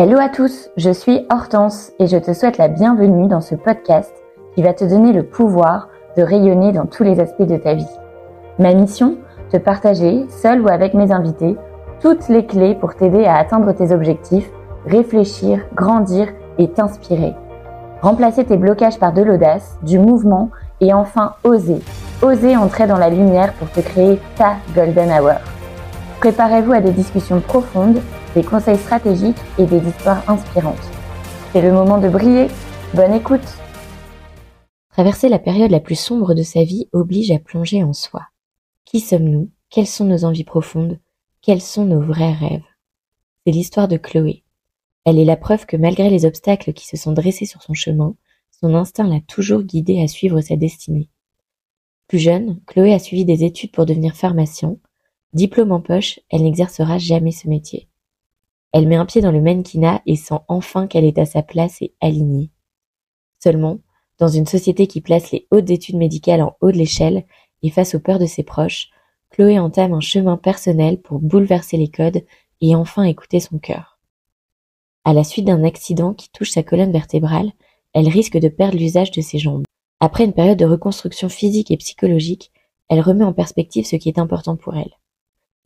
Hello à tous, je suis Hortense et je te souhaite la bienvenue dans ce podcast qui va te donner le pouvoir de rayonner dans tous les aspects de ta vie. Ma mission Te partager, seul ou avec mes invités, toutes les clés pour t'aider à atteindre tes objectifs, réfléchir, grandir et t'inspirer. Remplacer tes blocages par de l'audace, du mouvement et enfin oser. Oser entrer dans la lumière pour te créer ta golden hour. Préparez-vous à des discussions profondes, des conseils stratégiques et des histoires inspirantes. C'est le moment de briller. Bonne écoute Traverser la période la plus sombre de sa vie oblige à plonger en soi. Qui sommes-nous? Quelles sont nos envies profondes? Quels sont nos vrais rêves? C'est l'histoire de Chloé. Elle est la preuve que malgré les obstacles qui se sont dressés sur son chemin, son instinct l'a toujours guidée à suivre sa destinée. Plus jeune, Chloé a suivi des études pour devenir pharmacien. Diplôme en poche, elle n'exercera jamais ce métier. Elle met un pied dans le mannequinat et sent enfin qu'elle est à sa place et alignée. Seulement, dans une société qui place les hautes études médicales en haut de l'échelle et face aux peurs de ses proches, Chloé entame un chemin personnel pour bouleverser les codes et enfin écouter son cœur. À la suite d'un accident qui touche sa colonne vertébrale, elle risque de perdre l'usage de ses jambes. Après une période de reconstruction physique et psychologique, elle remet en perspective ce qui est important pour elle.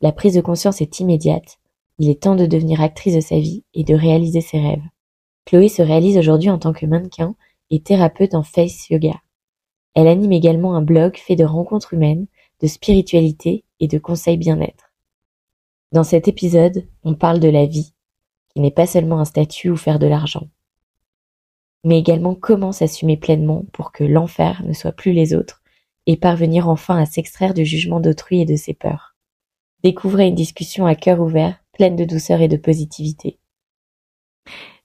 La prise de conscience est immédiate. Il est temps de devenir actrice de sa vie et de réaliser ses rêves. Chloé se réalise aujourd'hui en tant que mannequin et thérapeute en face yoga. Elle anime également un blog fait de rencontres humaines, de spiritualité et de conseils bien-être. Dans cet épisode, on parle de la vie, qui n'est pas seulement un statut ou faire de l'argent, mais également comment s'assumer pleinement pour que l'enfer ne soit plus les autres et parvenir enfin à s'extraire du jugement d'autrui et de ses peurs. Découvrez une discussion à cœur ouvert, pleine de douceur et de positivité.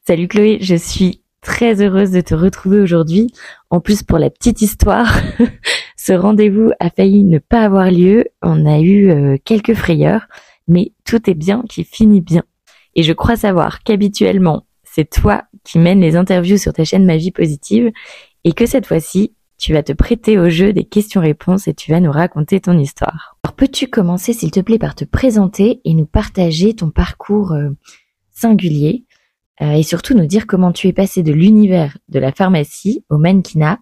Salut Chloé, je suis très heureuse de te retrouver aujourd'hui. En plus, pour la petite histoire, ce rendez-vous a failli ne pas avoir lieu. On a eu euh, quelques frayeurs, mais tout est bien qui finit bien. Et je crois savoir qu'habituellement, c'est toi qui mènes les interviews sur ta chaîne Ma Vie Positive et que cette fois-ci, tu vas te prêter au jeu des questions-réponses et tu vas nous raconter ton histoire. Alors peux-tu commencer s'il te plaît par te présenter et nous partager ton parcours euh, singulier euh, et surtout nous dire comment tu es passé de l'univers de la pharmacie au mannequinat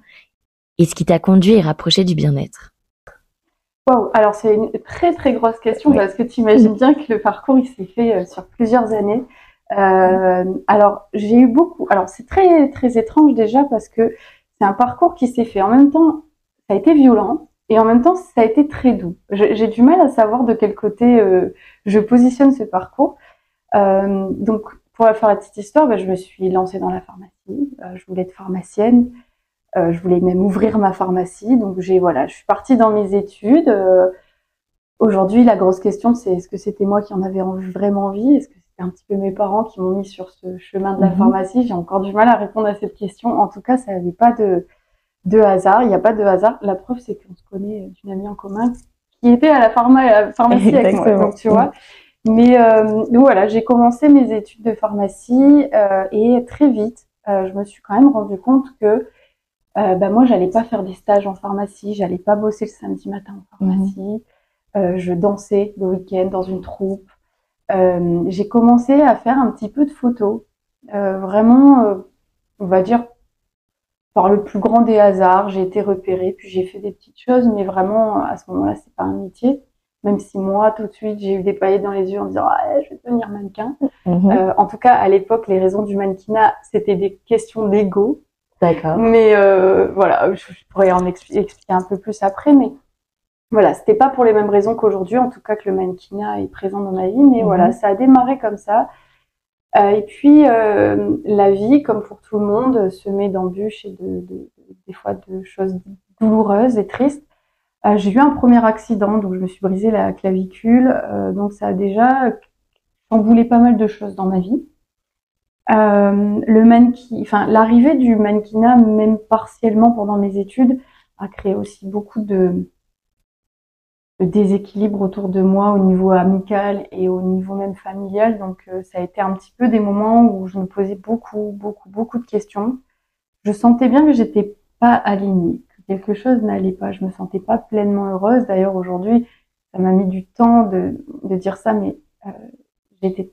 et ce qui t'a conduit et rapproché du bien-être? Wow, alors c'est une très très grosse question parce que tu imagines bien que le parcours il s'est fait euh, sur plusieurs années. Euh, alors j'ai eu beaucoup. Alors c'est très très étrange déjà parce que c'est un parcours qui s'est fait en même temps. Ça a été violent et en même temps ça a été très doux. J'ai du mal à savoir de quel côté euh, je positionne ce parcours. Euh, donc pour faire la petite histoire, bah, je me suis lancée dans la pharmacie. Euh, je voulais être pharmacienne. Je voulais même ouvrir ma pharmacie. Donc j'ai voilà, je suis partie dans mes études. Aujourd'hui, la grosse question, c'est est-ce que c'était moi qui en avais vraiment envie? C'était un petit peu mes parents qui m'ont mis sur ce chemin de la mhm. pharmacie J'ai encore du mal à répondre à cette question. En tout cas, ça n'avait pas de, de hasard. Il n'y a pas de hasard. La preuve, c'est qu'on se connaît d'une amie en commun qui était à la, pharmacie avec moi. Donc, tu vois. Mais euh, voilà, j'ai commencé mes études de pharmacie euh, et très vite, euh, je me suis quand même rendu compte que euh, bah, moi, j'allais pas faire des stages en pharmacie, j'allais pas bosser le samedi matin en pharmacie. Mmh. je dansais le week-end dans une troupe. J'ai commencé à faire un petit peu de photos, vraiment, on va dire par le plus grand des hasards. J'ai été repérée, puis j'ai fait des petites choses, mais vraiment à ce moment-là, c'est pas un métier même si moi, tout de suite, j'ai eu des paillettes dans les yeux en disant ah, je vais devenir mannequin. Mhm. Euh, en tout cas, à l'époque, les raisons du mannequinat, c'était des questions d'ego. D'accord. Mais euh, voilà, je, pourrais en expliquer un peu plus après, mais voilà, c'était pas pour les mêmes raisons qu'aujourd'hui, en tout cas que le mannequinat est présent dans ma vie, mais mhm. voilà, ça a démarré comme ça. Euh, et puis, la vie, comme pour tout le monde, se met d'embûches et de, de, des fois de choses douloureuses et tristes. Euh, j'ai eu un premier accident, donc je me suis brisé la clavicule. Euh, donc ça a déjà chamboulé pas mal de choses dans ma vie. Euh, le mannequin, enfin l'arrivée du mannequinat, même partiellement pendant mes études, a créé aussi beaucoup de, de déséquilibre autour de moi au niveau amical et au niveau même familial. Donc ça a été un petit peu des moments où je me posais beaucoup, beaucoup, beaucoup de questions. Je sentais bien que j'étais pas alignée quelque chose n'allait pas. Je me sentais pas pleinement heureuse. D'ailleurs, aujourd'hui, ça m'a mis du temps de, de dire ça, mais euh, j'étais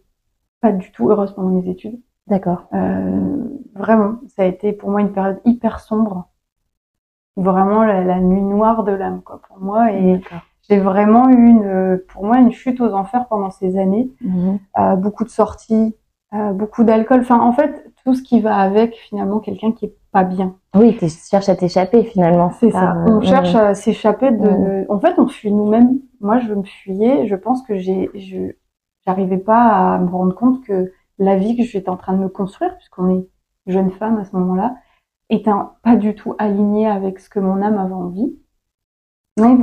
pas du tout heureuse pendant mes études. D'accord. vraiment, ça a été pour moi une période hyper sombre. Vraiment la, nuit noire de l'âme, quoi, pour moi. Et j'ai vraiment eu une, pour moi, une chute aux enfers pendant ces années. Mhm. beaucoup de sorties, beaucoup d'alcool. Enfin, en fait, tout ce qui va avec finalement quelqu'un qui est pas bien. Oui, tu cherches à t'échapper finalement. C'est ça. On cherche à s'échapper de. En fait, on fuit nous-mêmes. Moi, je me fuyais. Je pense que j'ai, je, j'arrivais pas à me rendre compte que la vie que j'étais en train de me construire, puisqu'on est jeune femme à ce moment-là, était pas du tout alignée avec ce que mon âme avait envie. Donc,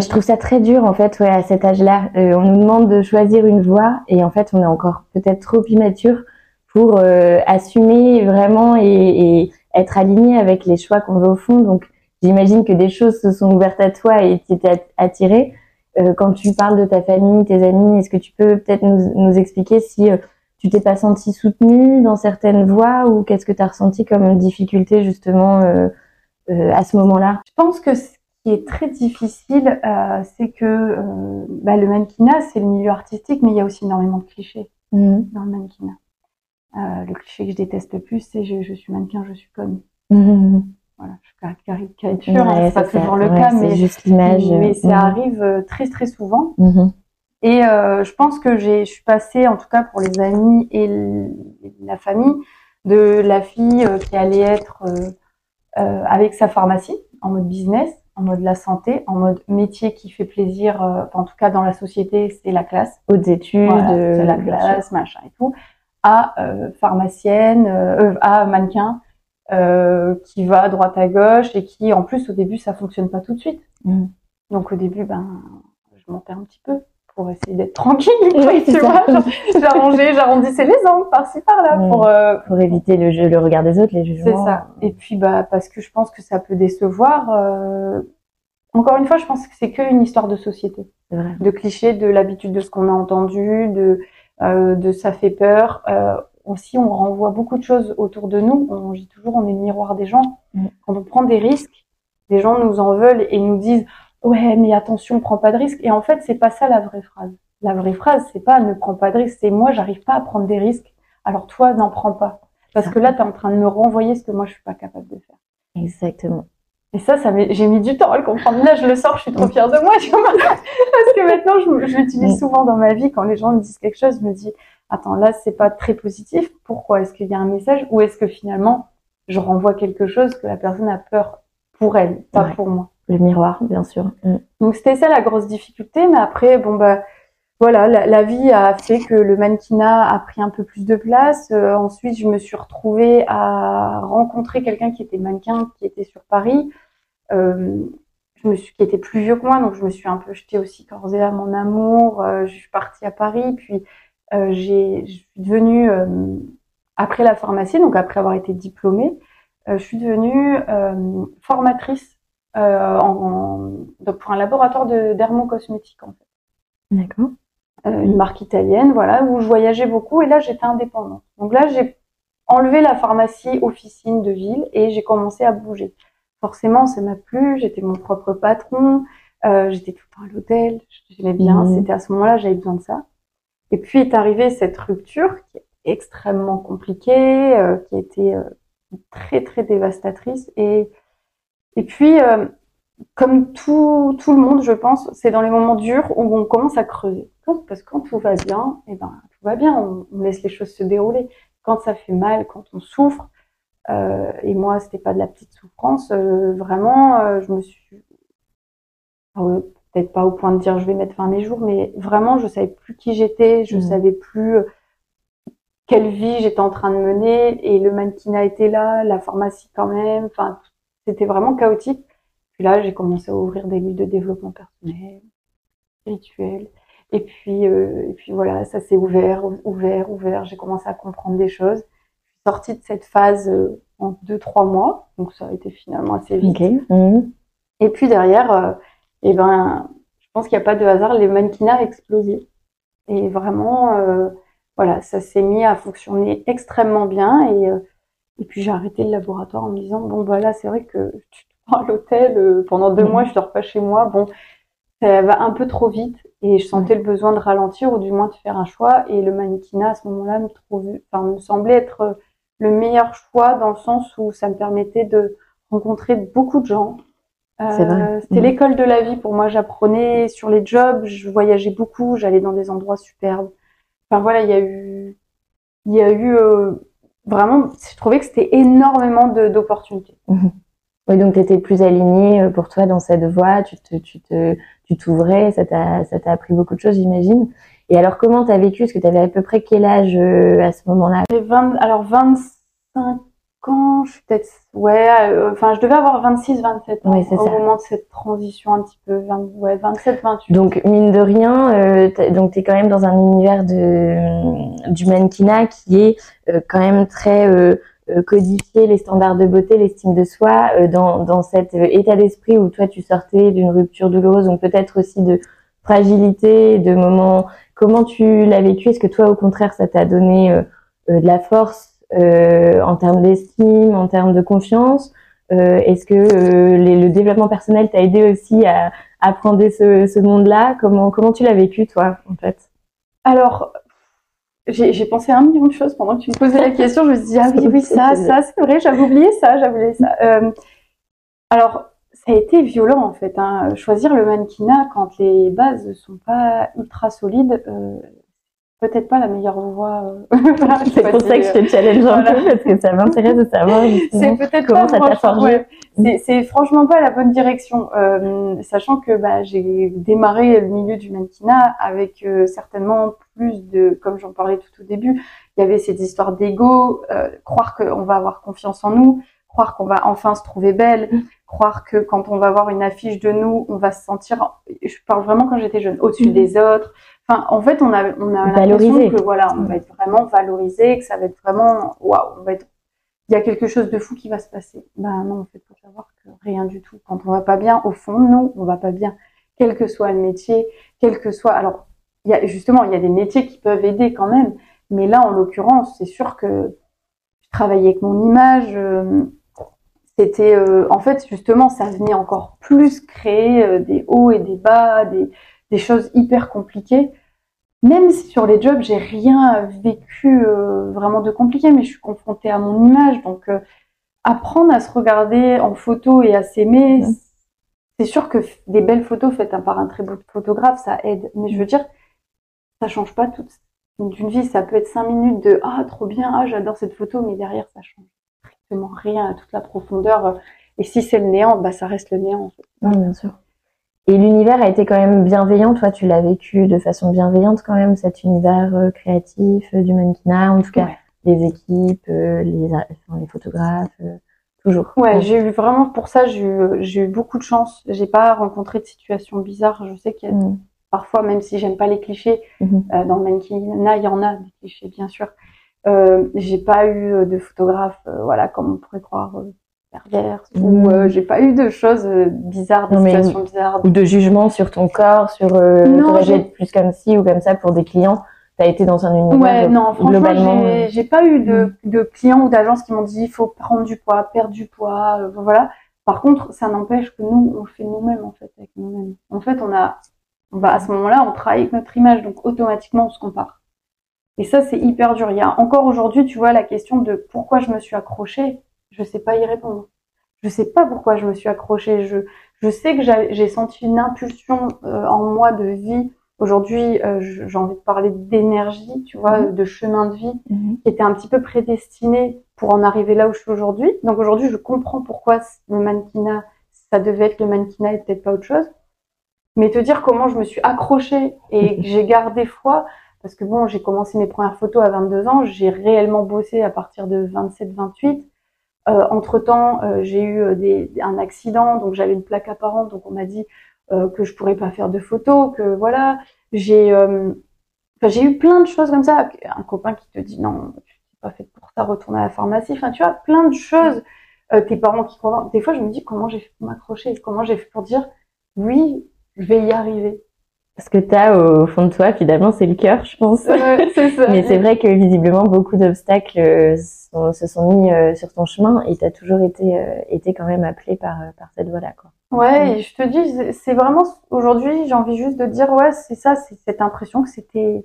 je trouve ça très dur en fait, ouais, à cet âge-là. Euh, on nous demande de choisir une voie et en fait, on est encore peut-être trop immature pour euh, assumer vraiment et, et, être aligné avec les choix qu'on veut au fond. Donc, j'imagine que des choses se sont ouvertes à toi et t'étais attiré. Euh, quand tu parles de ta famille, tes amis, est-ce que tu peux peut-être nous, nous, expliquer si euh, tu t'es pas senti soutenue dans certaines voies ou qu'est-ce que tu as ressenti comme difficulté justement euh, à ce moment-là? Je pense que qui est très difficile, c'est que bah, le mannequinat, c'est le milieu artistique, mais il y a aussi énormément de clichés mmh. dans le mannequinat. Euh, le cliché que je déteste le plus, c'est je, je, suis mannequin, je suis conne. Mmh. Voilà, je caricature, hein, c'est pas toujours le cas, mais, juste l'image. mais ça arrive euh, très très souvent. Et euh, je pense que j'ai, je suis passée, en tout cas pour les amis et la famille, de la fille euh, qui allait être euh, avec sa pharmacie en mode business, en mode la santé, en mode métier qui fait plaisir, en tout cas dans la société, c'est la classe. Hautes études, c'est la classe, machin et tout à euh, pharmacienne, euh, à mannequin, euh, qui va à droite à gauche et qui, en plus, au début, ça fonctionne pas tout de suite. Mm. Donc au début, ben, je montais un petit peu pour essayer d'être tranquille. Oui, tu vois, j'arrondais, j'arrondissais les angles par-ci par-là pour euh, pour éviter le jeu, le regard des autres, les jugements. C'est ça. Et puis bah parce que je pense que ça peut décevoir. Euh... Encore une fois, je pense que c'est qu'une histoire de société, vrai. de clichés, de l'habitude de ce qu'on a entendu, de euh, de ça fait peur. Euh, aussi, on renvoie beaucoup de choses autour de nous. On dit toujours, on est le miroir des gens. Mm. Quand on prend des risques, les gens nous en veulent et nous disent, ouais, mais attention, prends pas de risques. Et en fait, c'est pas ça la vraie phrase. La vraie phrase, c'est pas ne prends pas de risques, c'est moi, j'arrive pas à prendre des risques. Alors toi, n'en prends pas. Parce que là, tu es en train de me renvoyer ce que moi, je suis pas capable de faire. Exactement. Et ça, ça j'ai mis du temps à le comprendre. Là, je le sors, je suis trop fière de moi, tu vois. Parce que maintenant, je, je l'utilise souvent dans ma vie. Quand les gens me disent quelque chose, je me dis, attends, là, c'est pas très positif. Pourquoi? Est-ce qu'il y a un message? Ou est-ce que finalement, je renvoie quelque chose que la personne a peur pour elle, pas pour moi? Miroir, bien sûr. Mm. Donc, c'était ça la grosse difficulté. Mais après, bon, bah, voilà, la, vie a fait que le mannequinat a pris un peu plus de place. Euh, ensuite, je me suis retrouvée à rencontrer quelqu'un qui était mannequin, qui était sur Paris. Euh, je me suis, qui était plus vieux que moi, donc je me suis un peu jetée aussi corps et à mon amour. Euh, je suis partie à Paris, puis j'ai, je suis devenue après la pharmacie, donc après avoir été diplômée, je suis devenue formatrice en, donc pour un laboratoire de dermocosmétique en fait. D'accord euh, une marque italienne, voilà, où je voyageais beaucoup et là j'étais indépendante. Donc là j'ai enlevé la pharmacie officine de ville et j'ai commencé à bouger. Forcément, ça m'a plu, j'étais mon propre patron, euh, j'étais tout le temps à l'hôtel, j'aimais bien, mmh. c'était à ce moment-là j'avais besoin de ça. Et puis est arrivée cette rupture qui est extrêmement compliquée, euh, qui a été euh, très très dévastatrice et et puis euh, comme tout, tout le monde, je pense, c'est dans les moments durs où on commence à creuser. Parce que quand tout va bien, eh ben, tout va bien, on, laisse les choses se dérouler. Quand ça fait mal, quand on souffre, euh, et moi, c'était pas de la petite souffrance, euh, vraiment, euh, je me suis, peut-être pas au point de dire je vais mettre fin à mes jours, mais vraiment, je savais plus qui j'étais, je mmh. savais plus euh, quelle vie j'étais en train de mener, et le mannequinat était là, la pharmacie quand même, enfin, c'était vraiment chaotique. Puis là, j'ai commencé à ouvrir des livres de développement personnel, spirituel. Et puis, euh, et puis voilà, ça s'est ouvert, ouvert, ouvert. J'ai commencé à comprendre des choses. Je suis sortie de cette phase euh, en deux, trois mois. Donc ça a été finalement assez vite. Mmh. Et puis derrière, euh, eh ben, je pense qu'il n'y a pas de hasard. Les mannequinats a explosé. Et vraiment, euh, voilà, ça s'est mis à fonctionner extrêmement bien. Et, euh, et puis j'ai arrêté le laboratoire en me disant, bon voilà, c'est vrai que tu à l'hôtel euh, pendant deux mmh. mois, je dors pas chez moi. Bon, ça va un peu trop vite et je sentais le besoin de ralentir ou du moins de faire un choix. Et le mannequinat à ce moment-là me, enfin, me semblait être le meilleur choix dans le sens où ça me permettait de rencontrer beaucoup de gens. Euh, C'était mmh. l'école de la vie pour moi. J'apprenais sur les jobs, je voyageais beaucoup, j'allais dans des endroits superbes. Enfin voilà, il y a eu, il y a eu euh, vraiment, je trouvais que c'était énormément d'opportunités. Mmh. Oui, donc tu étais plus alignée euh, pour toi dans cette voie, tu te, tu te, tu t'ouvrais, ça t'a, ça t'a appris beaucoup de choses, j'imagine. Et alors, comment t'as vécu? Est-ce que tu avais à peu près quel âge euh, à ce moment-là? 20, alors 25 ans, je suis peut-être, ouais, euh, enfin, je devais avoir 26, 27 ans au ça. moment de cette transition un petit peu, 20, ouais, 27, 28. Donc, mine de rien, euh, donc t'es quand même dans un univers de du mannequinat qui est quand même très euh, codifier les standards de beauté, l'estime de soi, euh, dans, dans cet euh, état d'esprit où toi tu sortais d'une rupture douloureuse, donc peut-être aussi de fragilité, de moments. Comment tu l'as vécu? Est-ce que toi, au contraire, ça t'a donné de la force en termes d'estime, en termes de confiance Est-ce que le développement personnel t'a aidé aussi à, apprendre ce, monde-là? Comment tu l'as vécu toi, en fait? Alors, j'ai pensé à un million de choses pendant que tu me posais la question. Je me suis dit, ah oui, ça, ça, c'est vrai, j'avais oublié ça, j'avais oublié ça. Euh, alors, ça a été violent en fait. Hein. Choisir le mannequinat quand les bases sont pas ultra solides, euh, peut-être pas la meilleure voie. Euh, c'est pour ça que je te challenge un peu parce que ça m'intéresse de savoir c'est peut-être comment ça t'a forgé. C'est franchement pas la bonne direction, euh, sachant que bah, j'ai démarré le milieu du mannequinat avec euh, certainement plus de, comme j'en parlais tout au début, il y avait cette histoire d'ego, croire qu'on va avoir confiance en nous, croire qu'on va enfin se trouver belle, mm. croire que quand on va voir une affiche de nous, on va se sentir, je parle vraiment quand j'étais jeune, au-dessus mm. des autres, Enfin, en fait, on a, on a l'impression que voilà, on va être vraiment valorisé, que ça va être vraiment, waouh, on va être, il y a quelque chose de fou qui va se passer. Ben non, en fait, faut savoir que rien du tout. Quand on va pas bien, au fond, nous, on va pas bien, quel que soit le métier, quel que soit. Alors, il y a justement, il y a des métiers qui peuvent aider quand même, mais là, en l'occurrence, c'est sûr que je travaillais avec mon image. Euh, c'était, euh, en fait, justement, ça venait encore plus créer euh, des hauts et des bas, des des choses hyper compliquées. Même si sur les jobs, j'ai rien vécu euh, vraiment de compliqué, mais je suis confrontée à mon image. Donc, euh, apprendre à se regarder en photo et à s'aimer, c'est sûr que des belles photos faites par un très beau photographe, ça aide. Mais je veux dire, ça change pas toute d'une vie. Ça peut être cinq minutes de ah trop bien, ah j'adore cette photo, mais derrière ça change strictement rien à toute la profondeur. Et si c'est le néant, bah ça reste le néant. En fait. Oui, bien sûr. Et l'univers a été quand même bienveillant. Toi, tu l'as vécu de façon bienveillante quand même, cet univers euh, créatif euh, du mannequinat, en tout cas les équipes, euh, les, les photographes, toujours. Ouais, j'ai eu vraiment pour ça, j'ai eu, beaucoup de chance. J'ai pas rencontré de situations bizarres. Je sais qu'il y a mmh. parfois, même si j'aime pas les clichés, mmh. dans le mannequinat, il y en a des clichés, bien sûr. J'ai pas eu de photographe, voilà, comme on pourrait croire perverse ou euh, j'ai pas eu de choses euh, bizarres, de situations bizarres. Ou de jugement sur ton corps, sur euh, non, être plus comme ci ou comme ça pour des clients. T'as été dans un univers ouais, non, franchement, j'ai pas eu de, mm. de clients ou d'agences qui m'ont dit il faut prendre du poids, perdre du poids, euh, voilà. Par contre, ça n'empêche que nous, on le fait nous-mêmes en fait avec nous-mêmes. En fait, on a, à ce moment-là, on travaille avec notre image, donc automatiquement, on se compare. Et ça, c'est hyper dur. Il y a encore aujourd'hui, tu vois, la question de pourquoi je me suis accrochée je sais pas y répondre. Je sais pas pourquoi je me suis accrochée. Je, je sais que j'ai senti une impulsion euh, en moi de vie. Aujourd'hui, euh, j'ai envie de parler d'énergie, tu vois, mhm. de chemin de vie, mhm. qui était un petit peu prédestiné pour en arriver là où je suis aujourd'hui. Donc aujourd'hui, je comprends pourquoi le mannequinat, ça devait être le mannequinat et peut-être pas autre chose. Mais te dire comment je me suis accrochée et que j'ai gardé foi, parce que bon, j'ai commencé mes premières photos à 22 ans, j'ai réellement bossé à partir de 27-28. Euh, entre temps, euh, j'ai eu euh, des, un accident, donc j'avais une plaque apparente, donc on m'a dit que je pourrais pas faire de photos, que voilà. J'ai eu plein de choses comme ça. Un copain qui te dit non, tu n'es pas fait pour ça, retourner à la pharmacie. Enfin, tu vois, plein de choses. tes parents qui croient. Des fois, je me dis comment j'ai fait pour m'accrocher, comment j'ai fait pour dire oui, je vais y arriver? Ce que tu as au fond de toi, finalement, c'est le cœur, je pense. c'est ça. Mais c'est vrai que visiblement, beaucoup d'obstacles euh, se sont mis euh, sur ton chemin et tu as toujours été, euh, été quand même appelé par, par cette voie-là. Quoi. Ouais, et je te dis, c'est vraiment aujourd'hui, j'ai envie juste de dire, ouais, c'est ça, c'est cette impression que c'était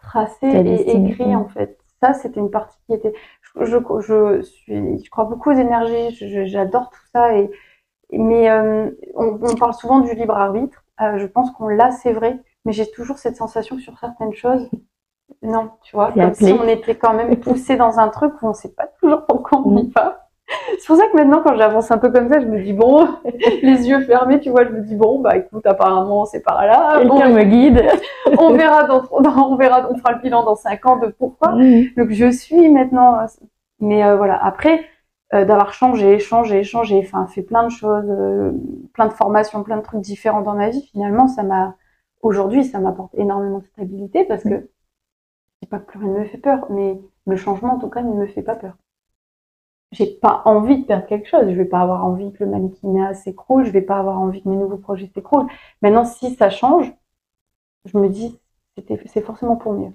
tracé et écrit en fait. Ça, c'était une partie qui était. Je, je, suis, je crois beaucoup aux énergies, j'adore tout ça et mais euh, on, on, parle souvent du libre arbitre. Euh, je pense qu'on l'a, c'est vrai, mais j'ai toujours cette sensation sur certaines choses. Non, tu vois, comme si on était quand même poussé dans un truc où on sait pas toujours pourquoi on y va. C'est pour ça que maintenant, quand j'avance un peu comme ça, je me dis bon, les yeux fermés, tu vois, je me dis bon, bah écoute, apparemment c'est par là. Quelqu'un me guide. on verra, dans, on verra, on fera le bilan dans cinq ans de pourquoi. Donc je suis maintenant. Mais euh, voilà, après euh, d'avoir changé, changé, changé, enfin fait plein de choses, euh, plein de formations, plein de trucs différents dans ma vie. Finalement, ça m'a aujourd'hui, ça m'apporte énormément de stabilité parce que je dis pas que plus rien ne me fait peur, mais le changement en tout cas ne me fait pas peur j'ai pas envie de perdre quelque chose. Je vais pas avoir envie que le mannequinat s'écroule. Je vais pas avoir envie que mes nouveaux projets s'écroulent. Maintenant, si ça change, je me dis, c'est forcément pour mieux.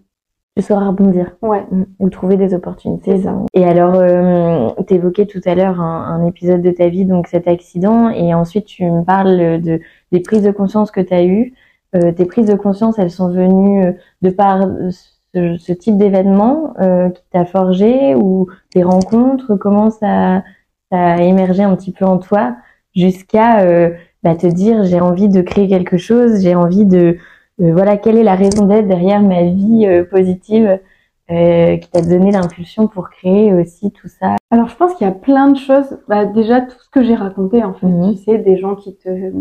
Tu sauras rebondir. Ouais. Mm. Ou trouver des opportunités. Et alors, euh, tu évoquais tout à l'heure un, épisode de ta vie, donc cet accident, et ensuite tu me parles de, des prises de conscience que tu as eues. Euh, tes prises de conscience, elles sont venues euh, de par ce, type d'événement euh, qui t'a forgé ou des rencontres? Comment ça, ça, a émergé un petit peu en toi jusqu'à euh, bah, te dire j'ai envie de créer quelque chose, j'ai envie de voilà quelle est la raison d'être derrière ma vie euh, positive qui t'a donné l'impulsion pour créer aussi tout ça? Alors je pense qu'il y a plein de choses. Bah, déjà tout ce que j'ai raconté en fait, mhm. tu sais, des gens qui te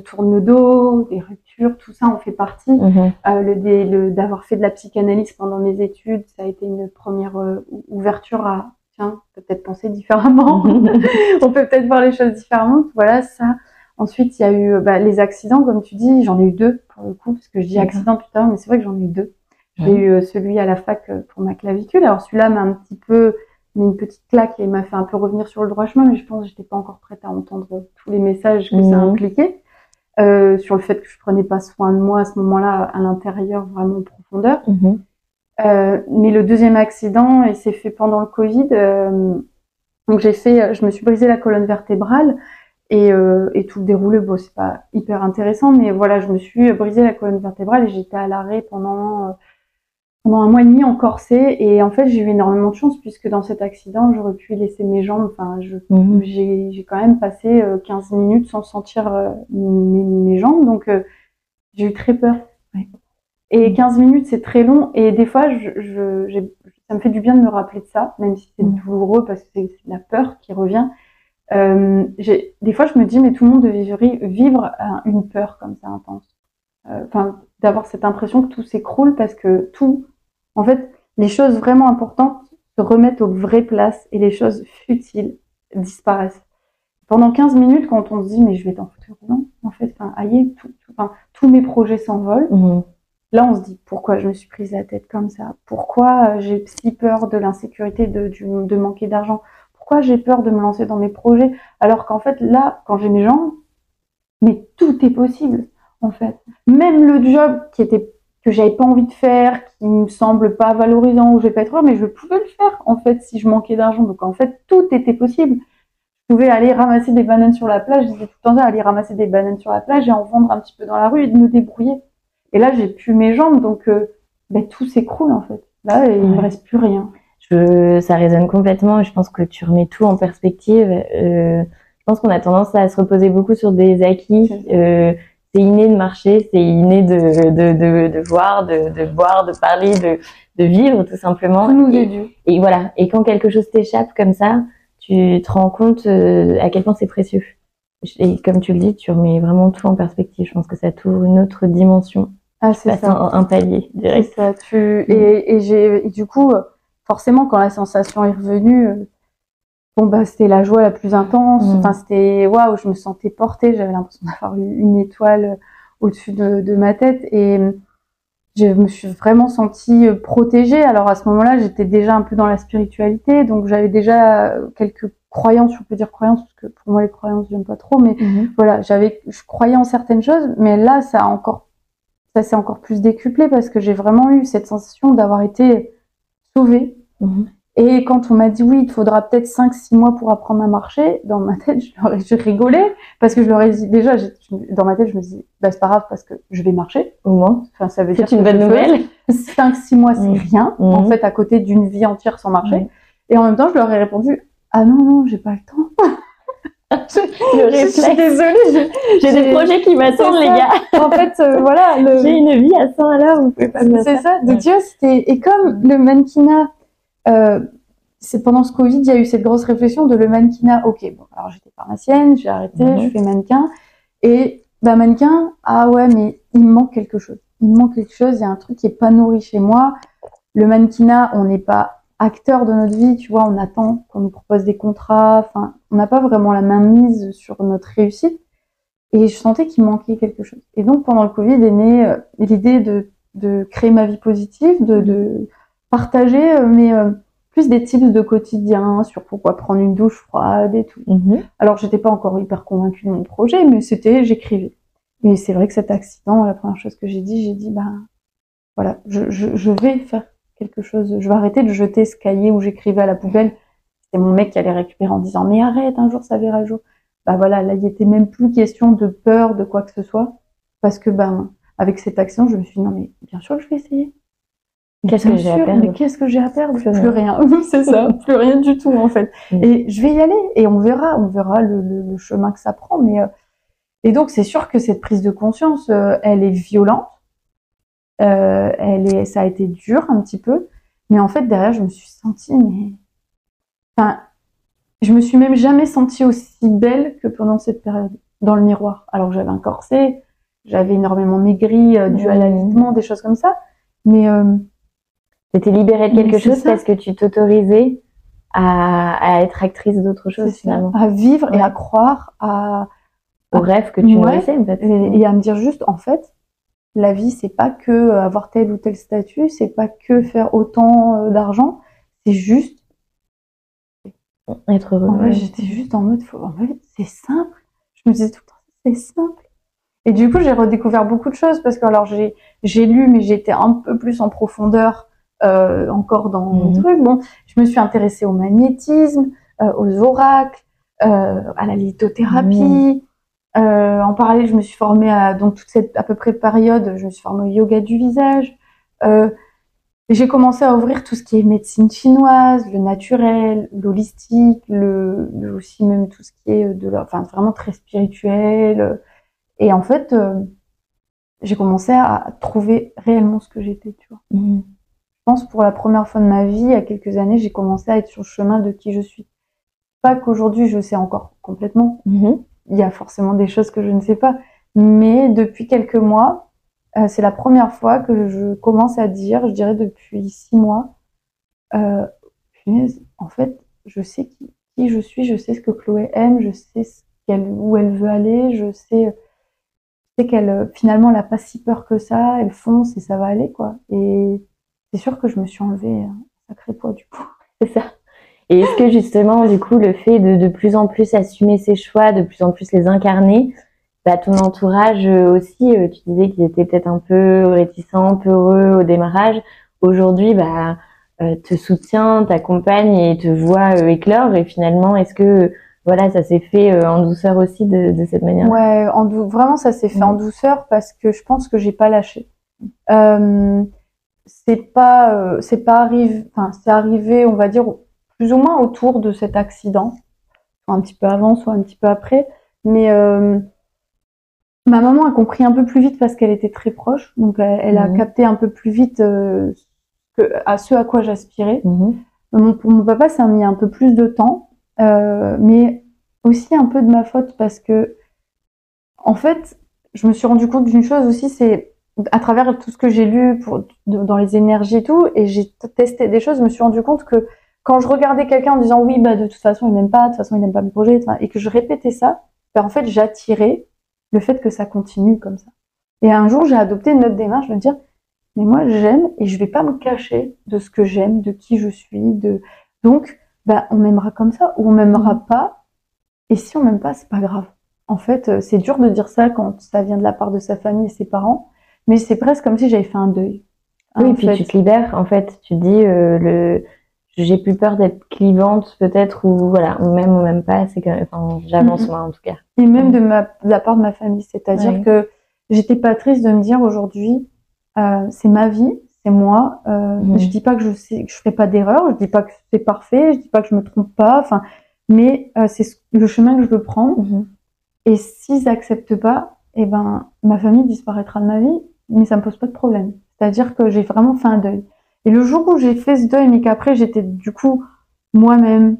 tourne le dos, des ruptures, tout ça en fait partie. Mhm. Euh, le, d'avoir fait de la psychanalyse pendant mes études, ça a été une première euh, ouverture à tiens, peut-être penser différemment. on peut peut-être voir les choses différemment. Voilà ça. Ensuite, il y a eu bah, les accidents, comme tu dis, j'en ai eu deux pour le coup, parce que je dis accident plus tard, mais c'est vrai que j'en ai eu deux. J'ai eu euh, celui à la fac pour ma clavicule. Alors celui-là m'a un petit peu mis une petite claque et m'a fait un peu revenir sur le droit chemin, mais je pense que j'étais pas encore prête à entendre tous les messages que ça mhm. impliquait. Euh, sur le fait que je prenais pas soin de moi à ce moment-là à l'intérieur vraiment en profondeur. Mhm. Euh, mais le deuxième accident, il s'est fait pendant le Covid. Euh, donc j'ai fait, je me suis brisé la colonne vertébrale et, euh, et tout le déroulé, bon c'est pas hyper intéressant, mais voilà, je me suis brisé la colonne vertébrale et j'étais à l'arrêt pendant pendant un mois et demi en corset et en fait j'ai eu énormément de chance puisque dans cet accident j'aurais pu laisser mes jambes. Enfin je mhm. j'ai j'ai quand même passé 15 euh, minutes sans sentir euh, mes, mes, jambes. Donc euh, j'ai eu très peur. Et 15 minutes c'est très long. Et des fois je, je ça me fait du bien de me rappeler de ça même si c'est mhm. douloureux parce que c'est la peur qui revient. euh, des fois je me dis mais tout le monde devrait vivre une peur comme ça intense enfin d'avoir cette impression que tout s'écroule parce que tout en fait, les choses vraiment importantes se remettent aux vraies places et les choses futiles disparaissent. Pendant 15 minutes, quand on se dit, mais je vais t'en foutre, non, en fait, enfin, aïe, tout, enfin, tous mes projets s'envolent. Mhm. Là, on se dit, pourquoi je me suis prise la tête comme ça? Pourquoi j'ai si peur de l'insécurité, de, de manquer d'argent? Pourquoi j'ai peur de me lancer dans mes projets Alors qu'en fait, là, quand j'ai mes jambes, mais tout est possible, en fait. Même le job qui était que j'avais pas envie de faire, qui me semble pas valorisant ou je vais pas être heureux, mais je pouvais le faire en fait si je manquais d'argent. Donc en fait tout était possible. Je pouvais aller ramasser des bananes sur la plage, je disais tout le temps aller ramasser des bananes sur la plage et en vendre un petit peu dans la rue et de me débrouiller. Et là j'ai plus mes jambes donc euh, ben, tout s'écroule en fait. Là il me reste plus rien. Je, ça résonne complètement. Je pense que tu remets tout en perspective. Euh, je pense qu'on a tendance à se reposer beaucoup sur des acquis. Euh, c'est inné de marcher, c'est inné de, de, de, de voir, de, de boire, de parler, de, de vivre tout simplement. nous et, et, voilà. Et quand quelque chose t'échappe comme ça, tu te rends compte euh, à quel point c'est précieux. Et comme tu le dis, tu remets vraiment tout en perspective. Je pense que ça t'ouvre une autre dimension. Ah, c'est ça. Un, palier, direct. Ça, tu... Et, et j'ai, du coup, forcément, quand la sensation est revenue, euh, bon bah c'était la joie la plus intense. Mm. Enfin c'était waouh, je me sentais portée. J'avais l'impression d'avoir une étoile euh, au-dessus de, de, ma tête et euh, je me suis vraiment sentie protégée. Alors à ce moment-là, j'étais déjà un peu dans la spiritualité, donc j'avais déjà quelques croyances, je peux dire croyances parce que pour moi les croyances j'aime pas trop, mais mm-hmm. voilà, j'avais, je croyais en certaines choses, mais là ça a encore, ça s'est encore plus décuplé parce que j'ai vraiment eu cette sensation d'avoir été Mm-hmm Et quand on m'a dit oui, il te faudra peut-être 5-6 mois pour apprendre à marcher, dans ma tête, je, rigolais parce que je leur ai dit déjà, dans ma tête, je me dis bah c'est pas grave parce que je vais marcher au moins. Enfin, ça veut dire c'est une bonne nouvelle. 5-6 mois, c'est mmh. rien en mmh. fait à côté d'une vie entière sans marcher. Mmh. Et en même temps, je leur ai répondu ah non non, j'ai pas le temps. Je, suis désolée, j'ai des projets qui m'attendent, les gars. En fait, euh, voilà. J'ai une vie à 100 à l'heure, vous pouvez pas me C'est ça. Donc, tu vois, c'était, et comme le mannequinat, euh, c'est pendant ce Covid, il y a eu cette grosse réflexion de le mannequinat. Ok, bon, alors j'étais pharmacienne, j'ai arrêté, mhm. je fais mannequin. Et, bah, mannequin, ah ouais, mais il me manque quelque chose. Il me manque quelque chose, il y a un truc qui est pas nourri chez moi. Le mannequinat, on n'est pas acteur de notre vie, tu vois, on attend qu'on nous propose des contrats, enfin, on n'a pas vraiment la main mise sur notre réussite. Et je sentais qu'il manquait quelque chose. Et donc, pendant le Covid est née euh, l'idée de, de créer ma vie positive, de, de partager euh, mais euh, plus des tips de quotidien sur pourquoi prendre une douche froide et tout. Mm-hmm. Alors, j'étais pas encore hyper convaincue de mon projet, mais c'était, j'écrivais. Et c'est vrai que cet accident, la première chose que j'ai dit, j'ai dit, bah, voilà, je, je, je vais faire quelque chose. Je vais arrêter de jeter ce cahier où j'écrivais à la poubelle. C'était mon mec qui allait récupérer en disant mais arrête, un jour ça verra le jour. Bah voilà, là il était même plus question de peur de quoi que ce soit parce que ben avec cette action, je me suis dit non mais bien sûr que je vais essayer. Qu'est-ce que j'ai à perdre Mais qu'est-ce que j'ai à perdre? Plus rien. c'est ça, plus rien du tout en fait. Mm. Et je vais y aller et on verra, on verra le, le, chemin que ça prend. Mais euh, et donc c'est sûr que cette prise de conscience, euh, elle est violente euh, elle est, ça a été dur un petit peu, mais en fait derrière je me suis sentie, mais, enfin, je me suis même jamais sentie aussi belle que pendant cette période dans le miroir. Alors j'avais un corset, j'avais énormément maigri euh, dû à l'alimentation, des choses comme ça, mais euh, t'étais libérée de quelque chose parce que tu t'autorisais à, à, être actrice d'autre chose finalement, à vivre et à croire à au rêve que tu nourrissais en fait. et à me dire juste en fait la vie, c'est pas que euh, avoir tel ou tel statut, c'est pas que faire autant euh, d'argent, c'est juste être heureux. En j'étais juste en mode, en fait, c'est simple. Je me disais tout le temps, c'est simple. Et du coup, j'ai redécouvert beaucoup de choses parce que alors j'ai j'ai lu, mais j'étais un peu plus en profondeur euh, encore dans mon mhm. truc. Bon, je me suis intéressée au magnétisme, aux oracles, à la lithothérapie. Euh, en parallèle, je me suis formée à donc toute cette à peu près période, je me suis formée au yoga du visage. Euh, j'ai commencé à ouvrir tout ce qui est médecine chinoise, le naturel, l'holistique, le, aussi même tout ce qui est de la, enfin vraiment très spirituel. Et en fait, euh, j'ai commencé à trouver réellement ce que j'étais, tu vois. Mmh. Je pense pour la première fois de ma vie, il y a quelques années, j'ai commencé à être sur le chemin de qui je suis. Pas qu'aujourd'hui je sais encore complètement, mmh il y a forcément des choses que je ne sais pas. Mais depuis quelques mois, euh, c'est la première fois que je commence à dire, je dirais depuis six mois, euh, en fait, je sais qui, je suis, je sais ce que Chloé aime, je sais où elle veut aller, je sais, sais qu'elle finalement n'a pas si peur que ça, elle fonce et ça va aller quoi. Et c'est sûr que je me suis enlevé un sacré poids du coup. C'est ça. Et est-ce que justement, du coup, le fait de de plus en plus assumer ses choix, de plus en plus les incarner, bah, ton entourage euh, aussi, euh, tu disais qu'ils étaient peut-être un peu réticents, peu heureux au démarrage. Aujourd'hui, bah, euh, te soutient, t'accompagne et te voit éclore. Et finalement, est-ce que voilà, ça s'est fait en douceur aussi de, de cette manière? Ouais, en vraiment, ça s'est fait en douceur parce que je pense que j'ai pas lâché. Euh, c'est pas, c'est pas arrivé, enfin, c'est arrivé, on va dire, plus ou moins autour de cet accident, un petit peu avant, soit un petit peu après. Mais euh, ma maman a compris un peu plus vite parce qu'elle était très proche, donc elle, a mhm. capté un peu plus vite euh, que, à ce à quoi j'aspirais. Mhm. Pour mon papa, ça a mis un peu plus de temps, euh, mais aussi un peu de ma faute parce que, en fait, je me suis rendu compte d'une chose aussi, c'est à travers tout ce que j'ai lu pour, dans les énergies et tout, et j'ai testé des choses, je me suis rendu compte que quand je regardais quelqu'un en disant oui, bah de toute façon il m'aime pas, de toute façon il n'aime pas mes projets, et que je répétais ça, ben, en fait j'attirais le fait que ça continue comme ça. Et un jour j'ai adopté une autre démarche de me dire mais moi j'aime et je vais pas me cacher de ce que j'aime, de qui je suis, de donc bah on m'aimera comme ça ou on m'aimera mmh. pas. Et si on m'aime pas, c'est pas grave. En fait, euh, c'est dur de dire ça quand ça vient de la part de sa famille et ses parents, mais c'est presque comme si j'avais fait un deuil. Oui, et puis tu te libères en fait. Tu dis euh, le j'ai plus peur d'être clivante peut-être ou voilà ou même ou même pas c'est que enfin j'avance Mhm. moi en tout cas Et même de, ma, de la part de ma famille. C'est-à-dire Ouais. que j'étais pas triste de me dire aujourd'hui, euh, c'est ma vie, c'est moi. Euh, Mhm. Je dis pas que je sais, que je ferai pas d'erreur, je dis pas que c'est parfait, je dis pas que je me trompe pas. Enfin, mais euh, c'est ce- le chemin que je veux prendre. Et s'ils acceptent pas, eh ben, ma famille disparaîtra de ma vie, mais ça me pose pas de problème. C'est-à-dire que j'ai vraiment fait un deuil. Et le jour où j'ai fait ce deuil, mais qu'après j'étais du coup moi-même,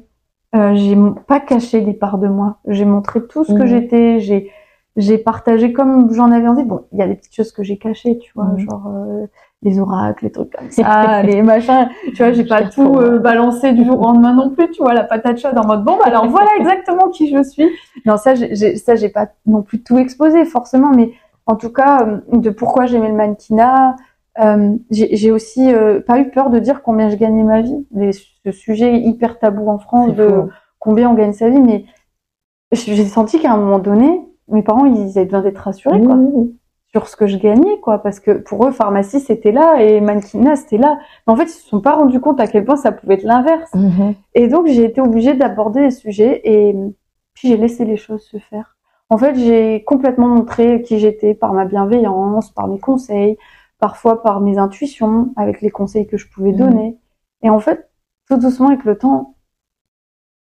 euh, j'ai pas caché des parts de moi. J'ai montré tout ce que Mhm. j'étais. J'ai j'ai partagé comme j'en avais envie. Bon, il y a des petites choses que j'ai cachées, tu vois, Mhm. genre euh, les oracles, les trucs comme ça, les machins. Tu vois, j'ai pas tout euh, balancé du jour au lendemain non plus. Tu vois, la patate chaude en mode bon, bah, alors voilà exactement qui je suis. Non, ça, j'ai- ça, j'ai pas non plus tout exposé forcément, mais en tout cas, de pourquoi j'aimais le mannequinat. Euh, j'ai aussi euh, pas eu peur de dire combien je gagnais ma vie. Les- ce sujet hyper tabou en France de fou. combien on gagne sa vie, mais j'ai senti qu'à un moment donné, mes parents, ils avaient besoin d'être rassurés, quoi, Mhm. sur ce que je gagnais, quoi, parce que pour eux, pharmacie, c'était là et mannequinat, c'était là. Mais en fait, ils se sont pas rendus compte à quel point ça pouvait être l'inverse. Mhm. Et donc, j'ai été obligée d'aborder les sujets et puis j'ai laissé les choses se faire. En fait, j'ai complètement montré qui j'étais par ma bienveillance, par mes conseils, parfois par mes intuitions, avec les conseils que je pouvais Mhm. donner. Et en fait, tout doucement avec le temps,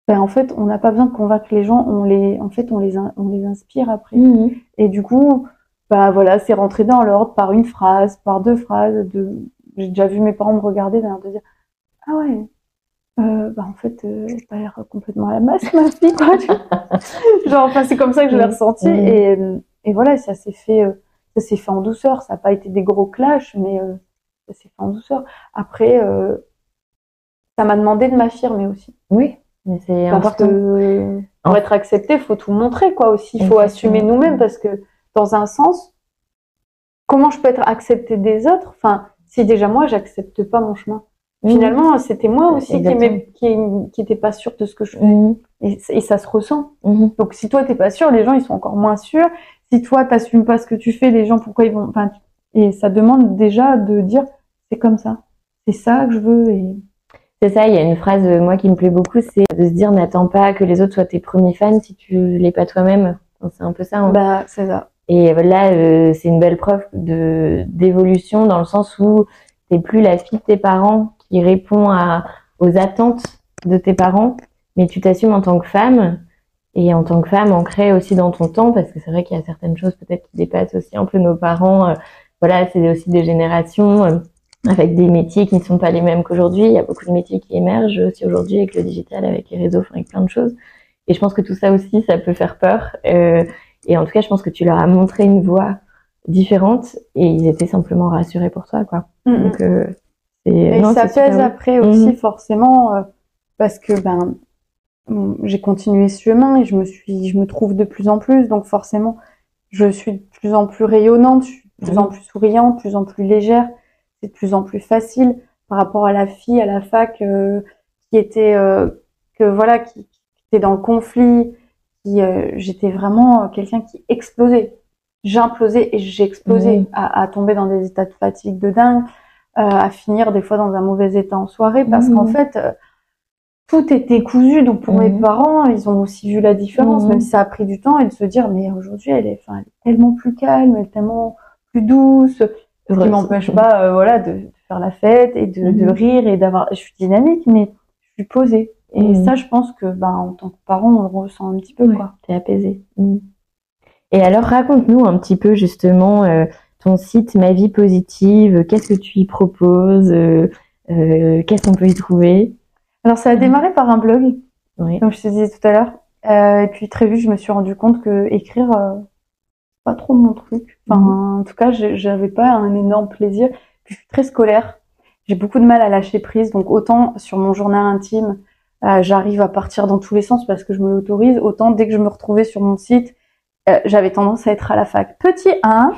ben en fait, on n'a pas besoin de convaincre les gens, on les, en fait, on les, on les inspire après. Mhm. Et du coup, bah voilà, c'est rentré dans l'ordre par une phrase, par deux phrases. De... J'ai déjà vu mes parents me regarder d'ailleurs de dire ah ouais, euh, bah en fait, euh, t'as l'air complètement à la masse ma fille quoi. Genre enfin c'est comme ça que je l'ai Mhm. ressenti Mhm. et et voilà ça s'est fait euh, ça s'est fait en douceur. Ça n'a pas été des gros clashs mais euh, ça s'est fait en douceur. Après euh, ça m'a demandé de m'affirmer aussi oui mais c'est parce important que pour En- être accepté, faut tout montrer quoi aussi. Il faut assumer nous-mêmes parce que dans un sens, comment je peux être acceptée des autres? Enfin, si déjà moi j'accepte pas mon chemin. Finalement, c'était moi aussi qui était pas sûre de ce que je fais Mhm. et, et ça se ressent. Mhm. Donc si toi t'es pas sûr, les gens ils sont encore moins sûrs. Si toi t'assumes pas ce que tu fais, les gens pourquoi ils vont Enfin, et ça demande déjà de dire c'est comme ça, c'est ça que je veux et C'est ça, il y a une phrase, euh, moi, qui me plaît beaucoup, c'est de se dire n'attends pas que les autres soient tes premiers fans si tu l'es pas toi-même. C'est un peu ça. hein. bah c'est ça. Et là, euh, c'est une belle preuve de d'évolution dans le sens où t'es plus la fille de tes parents qui répond à aux attentes de tes parents, mais tu t'assumes en tant que femme et en tant que femme ancrée aussi dans ton temps, parce que c'est vrai qu'il y a certaines choses peut-être qui dépassent aussi un peu nos parents. euh, voilà, c'est aussi des générations euh, avec des métiers qui ne sont pas les mêmes qu'aujourd'hui. Il y a beaucoup de métiers qui émergent aussi aujourd'hui avec le digital, avec les réseaux, enfin, avec plein de choses. Et je pense que tout ça aussi, ça peut faire peur. Euh, et en tout cas, je pense que tu leur as montré une voie différente et ils étaient simplement rassurés pour toi, quoi. Mm, mm. Donc, euh, Et non, ça pèse après aussi Mhm. forcément euh, parce que ben j'ai continué ce chemin et je me suis je me trouve de plus en plus donc forcément je suis de plus en plus rayonnante, je suis de plus en plus souriante, de plus en plus légère, c'est de plus en plus facile par rapport à la fille à la fac euh, qui était euh, que voilà qui, qui était dans le conflit, qui euh, j'étais vraiment euh, quelqu'un qui explosait. J'implosais et j'explosais à, à tomber dans des états de fatigue de dingue euh, à finir des fois dans un mauvais état en soirée parce qu'en fait euh, tout était cousu donc pour mes Mhm. parents ils ont aussi vu la différence Mhm. même si ça a pris du temps et de se dire mais aujourd'hui elle est, enfin, elle est tellement plus calme elle est tellement plus douce ce qui m'empêche pas euh, voilà de, de faire la fête et de, de Mhm. rire et d'avoir je suis dynamique mais je suis posée et Mhm. ça je pense que ben en tant que parent on le ressent un petit peu Ouais. quoi T'es apaisé. Et alors, raconte-nous un petit peu justement euh, ton site Ma Vie Positive. Qu'est-ce que tu y proposes euh, euh, Qu'est-ce qu'on peut y trouver? Alors ça a démarré par un blog Oui. comme je te disais tout à l'heure. Euh, et puis très vite, je me suis rendu compte que écrire, euh, pas trop mon truc. Enfin, Mhm. en tout cas, j'avais pas un énorme plaisir. Puis je suis très scolaire. J'ai beaucoup de mal à lâcher prise. Donc autant sur mon journal intime, euh, j'arrive à partir dans tous les sens parce que je me l'autorise. Autant dès que je me retrouvais sur mon site, euh, j'avais tendance à être à la fac. Petit 1.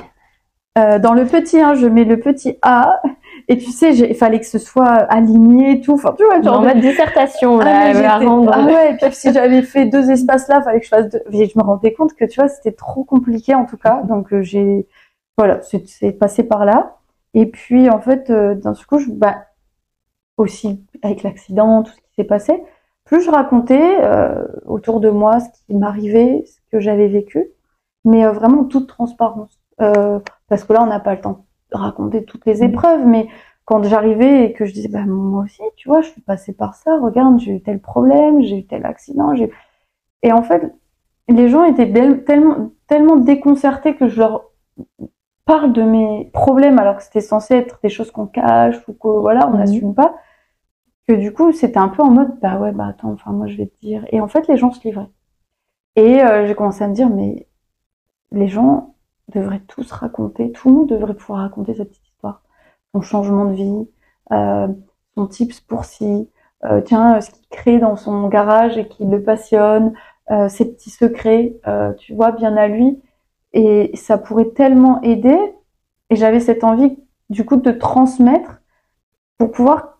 Euh, dans le petit 1, je mets le petit A. Et tu sais, il fallait que ce soit aligné et tout. Enfin, tu vois, genre en de- mode dissertation, ah, là, mais à rendre. ah ouais, et puis si j'avais fait deux espaces là, fallait que je fasse deux. Et je me rendais compte que tu vois, c'était trop compliqué en tout cas. Donc euh, j'ai, voilà, c'est passé par là. Et puis en fait, euh, d'un coup, je, bah, aussi avec l'accident, tout ce qui s'est passé, plus je racontais euh, autour de moi ce qui m'arrivait, ce que j'avais vécu, mais euh, vraiment toute transparence. Parce que là, on n'a pas le temps raconter toutes les épreuves, mais quand j'arrivais et que je disais, bah, moi aussi, tu vois, je suis passée par ça, regarde, j'ai eu tel problème, j'ai eu tel accident, j'ai... Et en fait, les gens étaient tellement, tellement déconcertés que je leur parle de mes problèmes alors que c'était censé être des choses qu'on cache ou que voilà, on mhm. n'assume pas que du coup, c'était un peu en mode, bah ouais, bah attends, enfin, moi, je vais te dire. Et en fait, les gens se livraient. Et euh, j'ai commencé à me dire, mais les gens devraient tous raconter, tout le monde devrait pouvoir raconter sa petite histoire. Son changement de vie, euh, son tips pour si, euh, tiens, ce qu'il crée dans son garage et qui le passionne, euh, ses petits secrets, euh, tu vois, bien à lui. Et ça pourrait tellement aider. Et j'avais cette envie, du coup, de transmettre pour pouvoir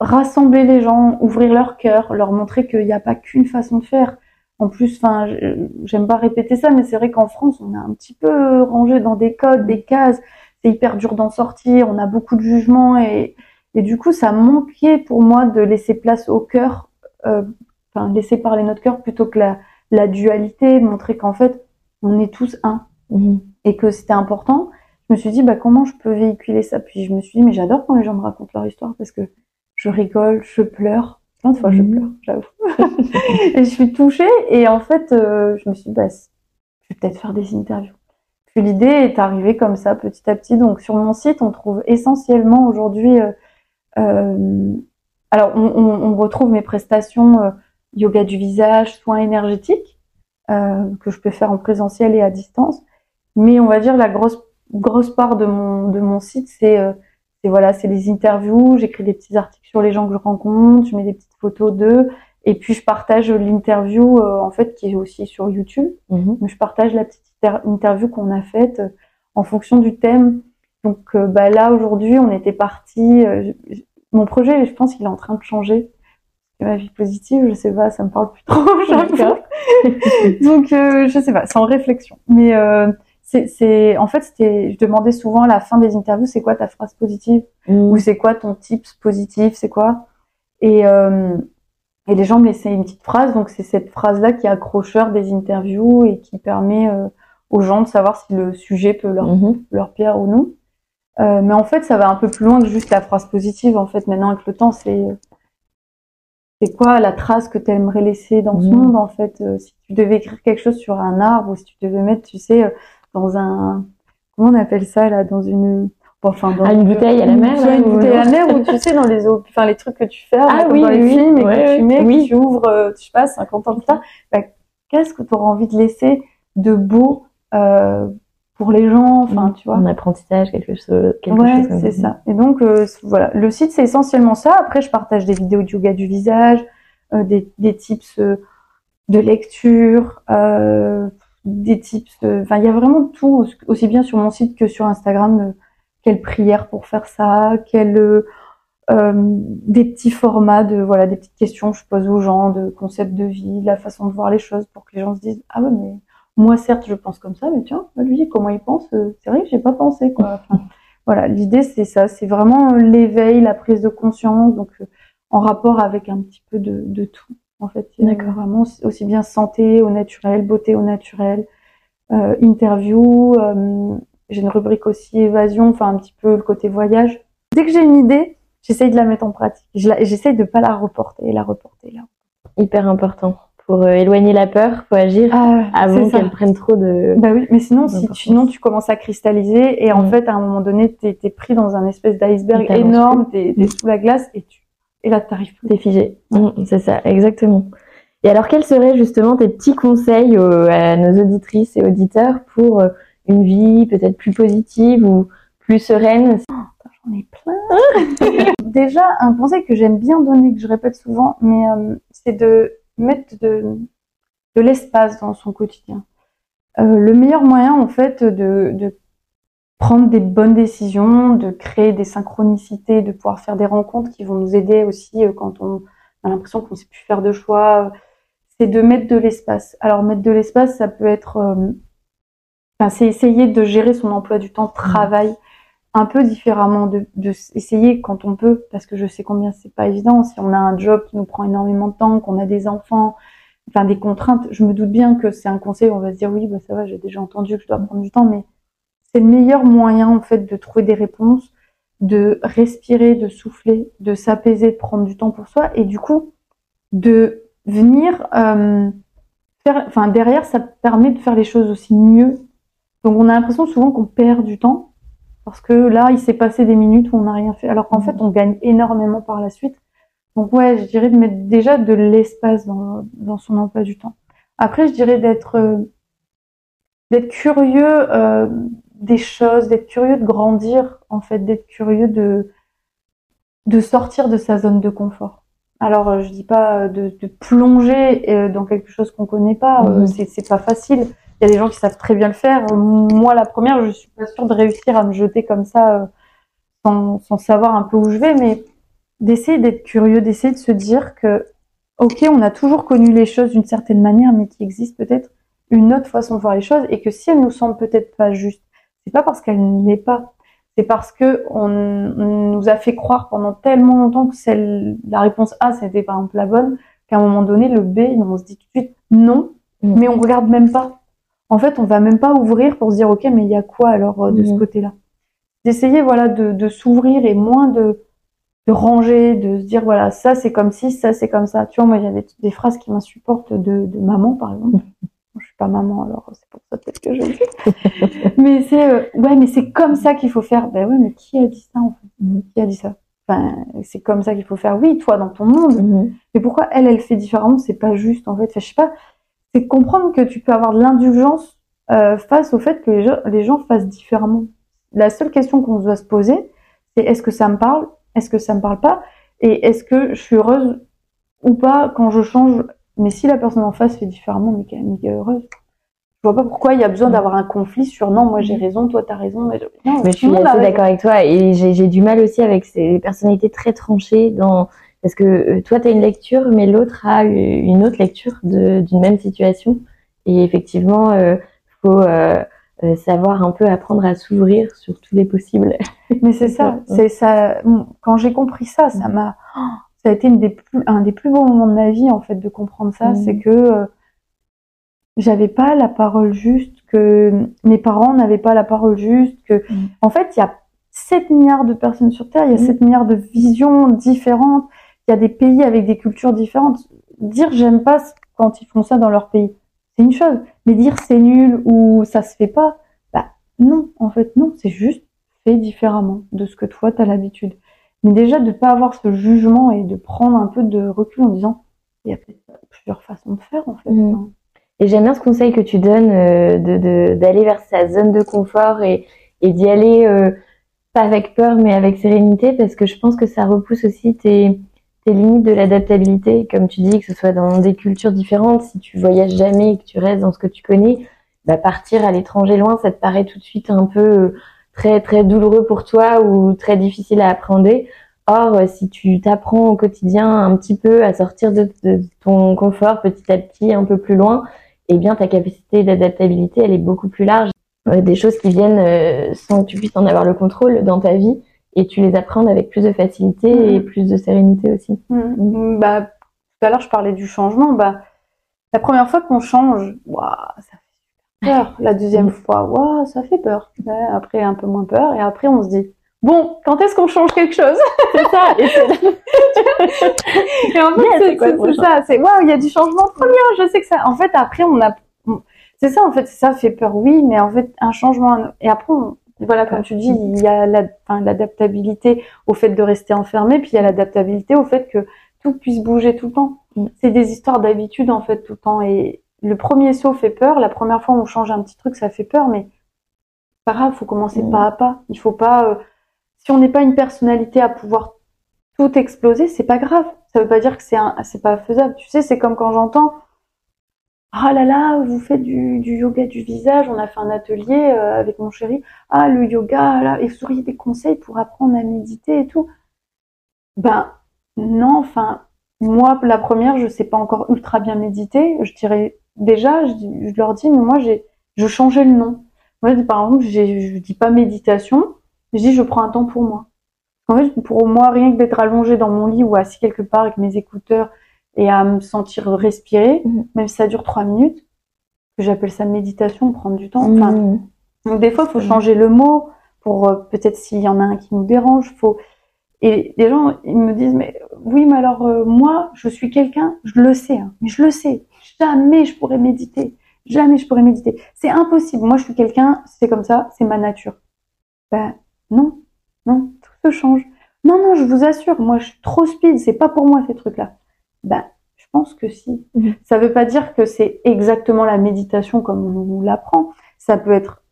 rassembler les gens, ouvrir leur cœur, leur montrer qu'il n'y a pas qu'une façon de faire. En plus, enfin, j'aime pas répéter ça, mais c'est vrai qu'en France, on est un petit peu rangé dans des codes, des cases. C'est hyper dur d'en sortir. On a beaucoup de jugements et, et du coup, ça manquait pour moi de laisser place au cœur, euh, enfin, laisser parler notre cœur plutôt que la, la dualité, montrer qu'en fait, on est tous un mhm. et que c'était important. Je me suis dit, bah, comment je peux véhiculer ça? Puis je me suis dit, mais j'adore quand les gens me racontent leur histoire parce que je rigole, je pleure. Plein de fois, je pleure, j'avoue. et je suis touchée. Et en fait, euh, je me suis dit, bah, je vais peut-être faire des interviews. Puis l'idée est arrivée comme ça, petit à petit. Donc sur mon site, on trouve essentiellement aujourd'hui. Euh, euh, alors, on, on, retrouve mes prestations euh, yoga du visage, soins énergétiques que je peux faire en présentiel et à distance. Mais on va dire la grosse grosse part de mon de mon site, c'est c'est voilà, c'est les interviews, j'écris des petits articles sur les gens que je rencontre, je mets des petites photos d'eux, et puis je partage l'interview euh, en fait qui est aussi sur YouTube. Mhm. Mais je partage la petite interview qu'on a faite euh, en fonction du thème. Donc euh, bah là aujourd'hui, on était parti. mon projet, je pense qu'il est en train de changer. Ma vie positive, je sais pas, ça me parle plus trop. Donc je sais pas, c'est en réflexion. Mais c'est, en fait, c'était, je demandais souvent à la fin des interviews, c'est quoi ta phrase positive? Mmh. ou c'est quoi ton tips positif, c'est quoi? Et euh, et les gens me laissaient une petite phrase, donc c'est cette phrase-là qui est accrocheur des interviews et qui permet euh, aux gens de savoir si le sujet peut leur mmh. leur plaire ou non. Euh, mais en fait, ça va un peu plus loin que juste la phrase positive. En fait, maintenant avec le temps, c'est c'est quoi la trace que tu aimerais laisser dans ce mmh. monde en fait si tu devais écrire quelque chose sur un arbre ou si tu devais mettre tu sais dans un comment on appelle ça là dans une enfin dans ah, une, bouteille à la mer une bouteille à la mer ou tu sais dans les enfin les trucs que tu fais ah, oui, dans les films et que tu mets que tu ouvres euh, je sais pas 50 ans plus tard bah, qu'est-ce que tu auras envie de laisser de beau euh, pour les gens enfin tu vois? Un apprentissage quelque chose quelque ouais, c'est ça. et donc euh, voilà. Le site c'est essentiellement ça. Après je partage des vidéos de yoga du visage euh, des, des tips de lecture des tips. Enfin, il y a vraiment tout, aussi bien sur mon site que sur Instagram. Euh, quelle prière pour faire ça, quelle euh, euh, des petits formats de voilà des petites questions que je pose aux gens de concepts de vie, la façon de voir les choses pour que les gens se disent ah ouais mais moi certes je pense comme ça mais tiens lui comment il pense c'est vrai que j'ai pas pensé quoi. voilà l'idée c'est ça c'est vraiment l'éveil la prise de conscience donc en rapport avec un petit peu de, de tout en fait. D'accord. Vraiment aussi bien santé au naturel, beauté au naturel, euh, interview. Euh, j'ai une rubrique aussi évasion, enfin un petit peu le côté voyage. Dès que j'ai une idée, j'essaye de la mettre en pratique. J'essaye de pas la reporter, la reporter là. Hyper important. Pour euh, éloigner la peur, faut agir ah, avant qu'elle prenne trop de. Bah oui, mais sinon, si, sinon tu commences à cristalliser et en mm. fait, à un moment donné, t'es es pris dans un espèce d'iceberg énorme, t'es es sous la glace et tu et là, t'arrives plus. T'es figé. Mm, c'est ça, exactement. Et alors, quels seraient justement tes petits conseils à nos auditrices et auditeurs pour euh, une vie peut-être plus positive ou plus sereine oh, J'en ai plein. Déjà, un conseil que j'aime bien donner, que je répète souvent, mais euh, c'est de mettre de, de l'espace dans son quotidien. Euh, le meilleur moyen, en fait, de, de prendre des bonnes décisions, de créer des synchronicités, de pouvoir faire des rencontres qui vont nous aider aussi euh, quand on a l'impression qu'on ne sait plus faire de choix. C'est de mettre de l'espace. Alors mettre de l'espace, ça peut être, enfin, c'est essayer de gérer son emploi du temps, travail, un peu différemment, de, de essayer quand on peut, parce que je sais combien c'est pas évident. Si on a un job qui nous prend énormément de temps, qu'on a des enfants, enfin des contraintes, je me doute bien que c'est un conseil. On va se dire oui, bah ça va, j'ai déjà entendu que je dois prendre du temps, mais c'est le meilleur moyen en fait de trouver des réponses, de respirer, de souffler, de s'apaiser, de prendre du temps pour soi, et du coup de venir euh, faire, enfin derrière, ça permet de faire les choses aussi mieux. Donc on a l'impression souvent qu'on perd du temps parce que là, il s'est passé des minutes où on n'a rien fait, alors qu'en fait, on gagne énormément par la suite. Donc ouais, je dirais de mettre déjà de l'espace dans, dans son emploi du temps. Après, je dirais d'être euh, d'être curieux euh, des choses, d'être curieux de grandir, en fait, d'être curieux de de sortir de sa zone de confort. Alors, euh, je dis pas de, de plonger dans quelque chose qu'on connaît pas, Mhm. c'est c'est pas facile. Il y a des gens qui savent très bien le faire. Moi, la première, je suis pas sûre de réussir à me jeter comme ça euh, sans, sans savoir un peu où je vais, mais d'essayer d'être curieux, d'essayer de se dire que, ok, on a toujours connu les choses d'une certaine manière, mais qu'il existe peut-être une autre façon de voir les choses, et que si elle nous semble peut-être pas juste, c'est pas parce qu'elle ne l'est pas, c'est parce que on, on nous a fait croire pendant tellement longtemps que celle, la réponse A, c'était par exemple la bonne, qu'à un moment donné, le B, on se dit tout de suite non, Mm. mais on regarde même pas. En fait, on va même pas ouvrir pour se dire, ok, mais il y a quoi alors euh, de ce Mhm. côté-là? D'essayer, voilà, de, de s'ouvrir et moins de, de ranger, de se dire, voilà, ça c'est comme ci, ça c'est comme ça. Tu vois, moi, il y a des, des phrases qui m'insupportent de, de maman, par exemple. Je suis pas maman, alors c'est pour ça peut-être que je le dis. mais c'est, euh, ouais, mais c'est comme ça qu'il faut faire. Ben ouais, mais qui a dit ça en fait? Mhm. Qui a dit ça? Enfin, c'est comme ça qu'il faut faire. Oui, toi, dans ton monde, Mhm. mais pourquoi elle, elle fait différemment? C'est pas juste en fait. Enfin, je sais pas. C'est comprendre que tu peux avoir de l'indulgence euh, face au fait que les gens, les gens fassent différemment. La seule question qu'on doit se poser, c'est est-ce que ça me parle Est-ce que ça me parle pas Et est-ce que je suis heureuse ou pas quand je change Mais si la personne en face fait différemment, mais qu'elle est heureuse. Je vois pas pourquoi il y a besoin d'avoir un conflit sur non, moi j'ai raison, toi t'as raison. Mais, je- non, Mais je tout suis assez d'accord avec toi et j'ai j'ai du mal aussi avec ces personnalités très tranchées dans parce que euh, toi tu as une lecture mais l'autre a une autre lecture d'une même situation et effectivement euh, faut euh, savoir un peu apprendre à s'ouvrir sur tous les possibles. Mais c'est ça, c'est ça. Quand j'ai compris ça, ça m'a, oh, ça a été une des plus, un des plus beaux moments de ma vie en fait de comprendre ça, Mhm. c'est que euh, j'avais pas la parole juste, que mes parents n'avaient pas la parole juste, que Mhm. en fait il y a 7 milliards de personnes sur Terre, il y a Mhm. 7 milliards de visions différentes, il y a des pays avec des cultures différentes. Dire j'aime pas quand ils font ça dans leur pays, c'est une chose, mais dire c'est nul ou ça se fait pas, bah non, en fait non, c'est juste fait différemment de ce que toi tu as l'habitude. Mais déjà de pas avoir ce jugement et de prendre un peu de recul en disant il y a peut-être plusieurs façons de faire en fait. Mhm. Enfin, Et j'aime bien ce conseil que tu donnes euh, de de- d'aller vers sa zone de confort et, et d'y aller euh, pas avec peur mais avec sérénité parce que je pense que ça repousse aussi tes, tes limites de l'adaptabilité. Comme tu dis, que ce soit dans des cultures différentes, si tu voyages jamais et que tu restes dans ce que tu connais, bah partir à l'étranger loin, ça te paraît tout de suite un peu euh, très très douloureux pour toi ou très difficile à appréhender. Or, euh, si tu t'apprends au quotidien un petit peu à sortir de, ton confort petit à petit, un peu plus loin, eh bien ta capacité d'adaptabilité, elle est beaucoup plus large. Euh, des choses qui viennent sans que tu puisses en avoir le contrôle dans ta vie et tu les apprends avec plus de facilité Mhm. et plus de sérénité aussi. Mm. Bah, tout à l'heure, je parlais du changement. Bah, la première fois qu'on change, ouah, ça fait super peur. La deuxième fois, ouah, ça fait peur. Ouais, après, un peu moins peur. Et après, on se dit, bon, quand est-ce qu'on change quelque chose? C'est ça. Et en fait, Yes, c'est ça. C'est waouh, il y a du changement, trop bien. Je sais que ça. En fait, après, on a. C'est ça, en fait, ça fait peur, oui, mais en fait, un changement. Et après, on- voilà, comme tu dis, il y a la- l'adaptabilité au fait de rester enfermé, puis il y a l'adaptabilité au fait que tout puisse bouger tout le temps. C'est des histoires d'habitude, en fait, tout le temps. Et le premier saut fait peur. La première fois où on change un petit truc, ça fait peur, mais c'est pas grave, faut commencer Mm. pas à pas. Il faut pas. euh, si on n'est pas une personnalité à pouvoir tout exploser, c'est pas grave. Ça veut pas dire que c'est un, c'est pas faisable. Tu sais, c'est comme quand j'entends, ah là là, vous faites du, yoga du visage. On a fait un atelier euh, avec mon chéri. Ah le yoga, là, et vous auriez des conseils pour apprendre à méditer et tout? Ben non, enfin moi la première, je sais pas encore ultra bien méditer. Je dirais déjà, je, leur dis, mais moi j'ai, je changeais le nom. Moi par exemple, je dis pas méditation. Je dis, je prends un temps pour moi. En fait, pour moi, rien que d'être allongé dans mon lit ou assis quelque part avec mes écouteurs et à me sentir respirer, Mhm. même si ça dure trois minutes, que j'appelle ça méditation, prendre du temps. Enfin, Mhm. donc des fois, il faut Mhm. changer le mot pour euh, peut-être s'il y en a un qui nous dérange, faut. Et les gens, ils me disent, mais oui, mais alors euh, moi, je suis quelqu'un, je le sais, hein, mais je le sais, jamais je pourrais méditer, jamais je pourrais méditer. C'est impossible. Moi, je suis quelqu'un, c'est comme ça, c'est ma nature. Ben non, non, tout se change. Non, non, je vous assure, moi, je suis trop speed, c'est pas pour moi ces trucs-là. Ben, je pense que si. Mhm. Ça veut pas dire que c'est exactement la méditation comme on nous l'apprend. Ça peut être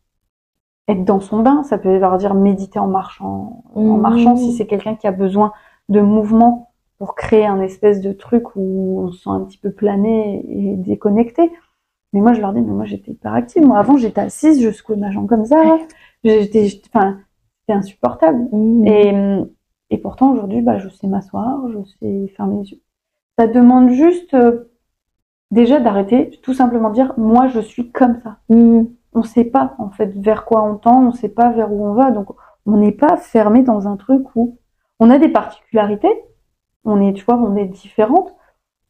être dans son bain, ça peut vouloir dire méditer en marchant, en Mhm. marchant si c'est quelqu'un qui a besoin de mouvement pour créer un espèce de truc où on se sent un petit peu plané et déconnecté. Mais moi, je leur dis, mais moi, j'étais hyper active. Moi, avant, j'étais assise, je secouais ma jambe comme ça. J'étais, j'étais- enfin, c'était insupportable. Mhm. Et, et pourtant, aujourd'hui, bah, je sais m'asseoir, je sais fermer les yeux. Ça demande juste, euh, déjà d'arrêter, tout simplement dire, moi, je suis comme ça. Mhm. On sait pas, en fait, vers quoi on tend, on sait pas vers où on va. Donc, on n'est pas fermé dans un truc où on a des particularités. On est, tu vois, on est différentes.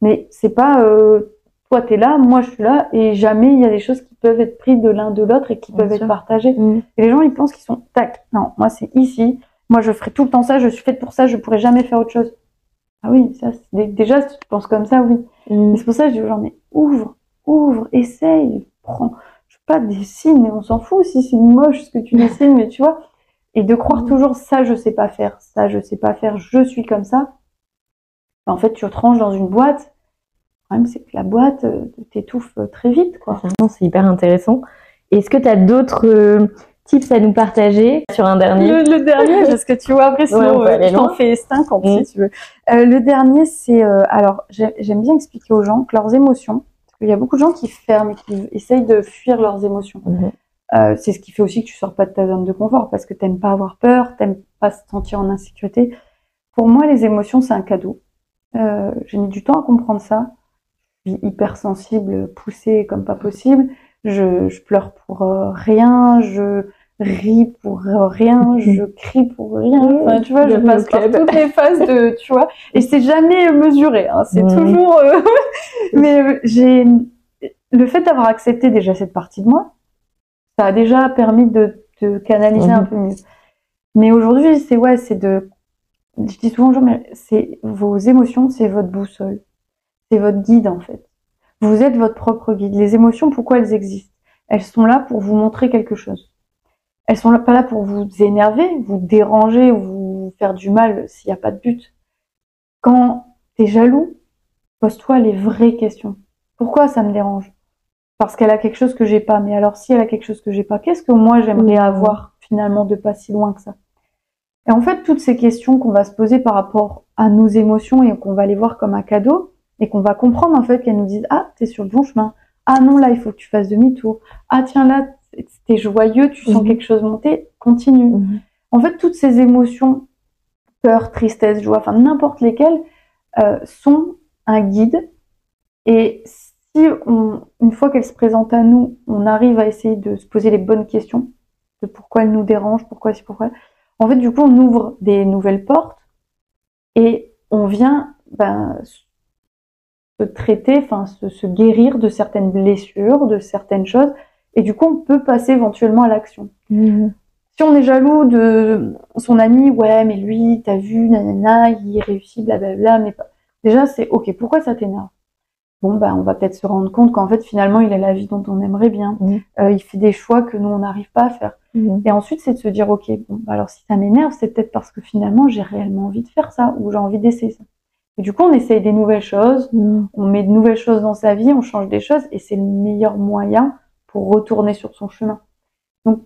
Mais c'est pas, euh, toi, t'es là, moi, je suis là, et jamais il y a des choses qui peuvent être prises de l'un de l'autre et qui Bien peuvent sûr. être partagées. Mhm. Et les gens, ils pensent qu'ils sont tac. Non, moi, c'est ici. Moi, je ferai tout le temps ça. Je suis faite pour ça. Je pourrais jamais faire autre chose. Ah oui, ça, déjà, si tu penses comme ça, oui. Et c'est pour ça que je dis aux gens, mais ouvre, ouvre, essaye, prends. Je sais pas, dessine, mais on s'en fout si c'est moche ce que tu dessines, mais tu vois. Et de croire Mhm. toujours, ça, je sais pas faire, ça, je sais pas faire, je suis comme ça. En fait, tu te ranges dans une boîte. Le problème, c'est que la boîte euh, t'étouffe euh, très vite, quoi. C'est hyper intéressant. Est-ce que tu as d'autres euh, tips à nous partager sur un dernier Le, le dernier, parce que tu vois, après, Ouais, on sinon, peut euh, je t'en fais 50 Mm. si tu veux. Euh, le dernier, c'est, euh, alors, j'ai- j'aime bien expliquer aux gens que leurs émotions, parce qu'il y a beaucoup de gens qui ferment et qui essayent de fuir leurs émotions. Mhm. Euh, c'est ce qui fait aussi que tu sors pas de ta zone de confort, parce que t'aimes pas avoir peur, t'aimes pas se sentir en insécurité. Pour moi, les émotions, c'est un cadeau. J'ai mis du temps à comprendre ça. Je suis hypersensible, poussée comme pas possible. Je, je pleure pour rien, je ris pour rien, je crie pour rien. Enfin, tu vois, je passe par toutes les phases de, tu vois, et c'est jamais mesuré. Hein, c'est toujours. euh, Mais euh, j'ai le fait d'avoir accepté déjà cette partie de moi, ça a déjà permis de, de canaliser un peu mieux. Mais aujourd'hui, c'est ouais, c'est de. Je dis souvent, aux gens, mais c'est vos émotions, c'est votre boussole, c'est votre guide en fait. Vous êtes votre propre guide. Les émotions, pourquoi elles existent? Elles sont là pour vous montrer quelque chose. Elles sont là, pas là pour vous énerver, vous déranger ou vous faire du mal s'il n'y a pas de but. Quand t'es jaloux, pose-toi les vraies questions. Pourquoi ça me dérange? Parce qu'elle a quelque chose que j'ai pas. Mais alors si elle a quelque chose que j'ai pas, qu'est-ce que moi j'aimerais avoir finalement de pas si loin que ça? Et en fait, toutes ces questions qu'on va se poser par rapport à nos émotions et qu'on va les voir comme un cadeau et qu'on va comprendre en fait qu'elles nous disent ah t'es sur le bon chemin, ah non là il faut que tu fasses demi-tour, ah tiens là t'es joyeux, tu sens Mhm. quelque chose monter, continue. Mhm. En fait, toutes ces émotions, peur, tristesse, joie, enfin n'importe lesquelles, euh, sont un guide. Et si on, une fois qu'elles se présentent à nous, on arrive à essayer de se poser les bonnes questions de pourquoi elles nous dérangent, pourquoi c'est pourquoi. En fait, du coup, on ouvre des nouvelles portes et on vient ben, se traiter, enfin se, se guérir de certaines blessures, de certaines choses. Et du coup, on peut passer éventuellement à l'action. Mhm. Si on est jaloux de son ami, ouais, mais lui, t'as vu, nanana, il réussit, blablabla, mais pas. Déjà, c'est ok, pourquoi ça t'énerve? Bon, bah, on va peut-être se rendre compte qu'en fait, finalement, il a la vie dont on aimerait bien. Mhm. Euh, il fait des choix que nous, on n'arrive pas à faire. Mhm. Et ensuite, c'est de se dire, ok, bon, bah, alors si ça m'énerve, c'est peut-être parce que finalement, j'ai réellement envie de faire ça, ou j'ai envie d'essayer ça. Et du coup, on essaye des nouvelles choses, on met de nouvelles choses dans sa vie, on change des choses, et c'est le meilleur moyen pour retourner sur son chemin. Donc,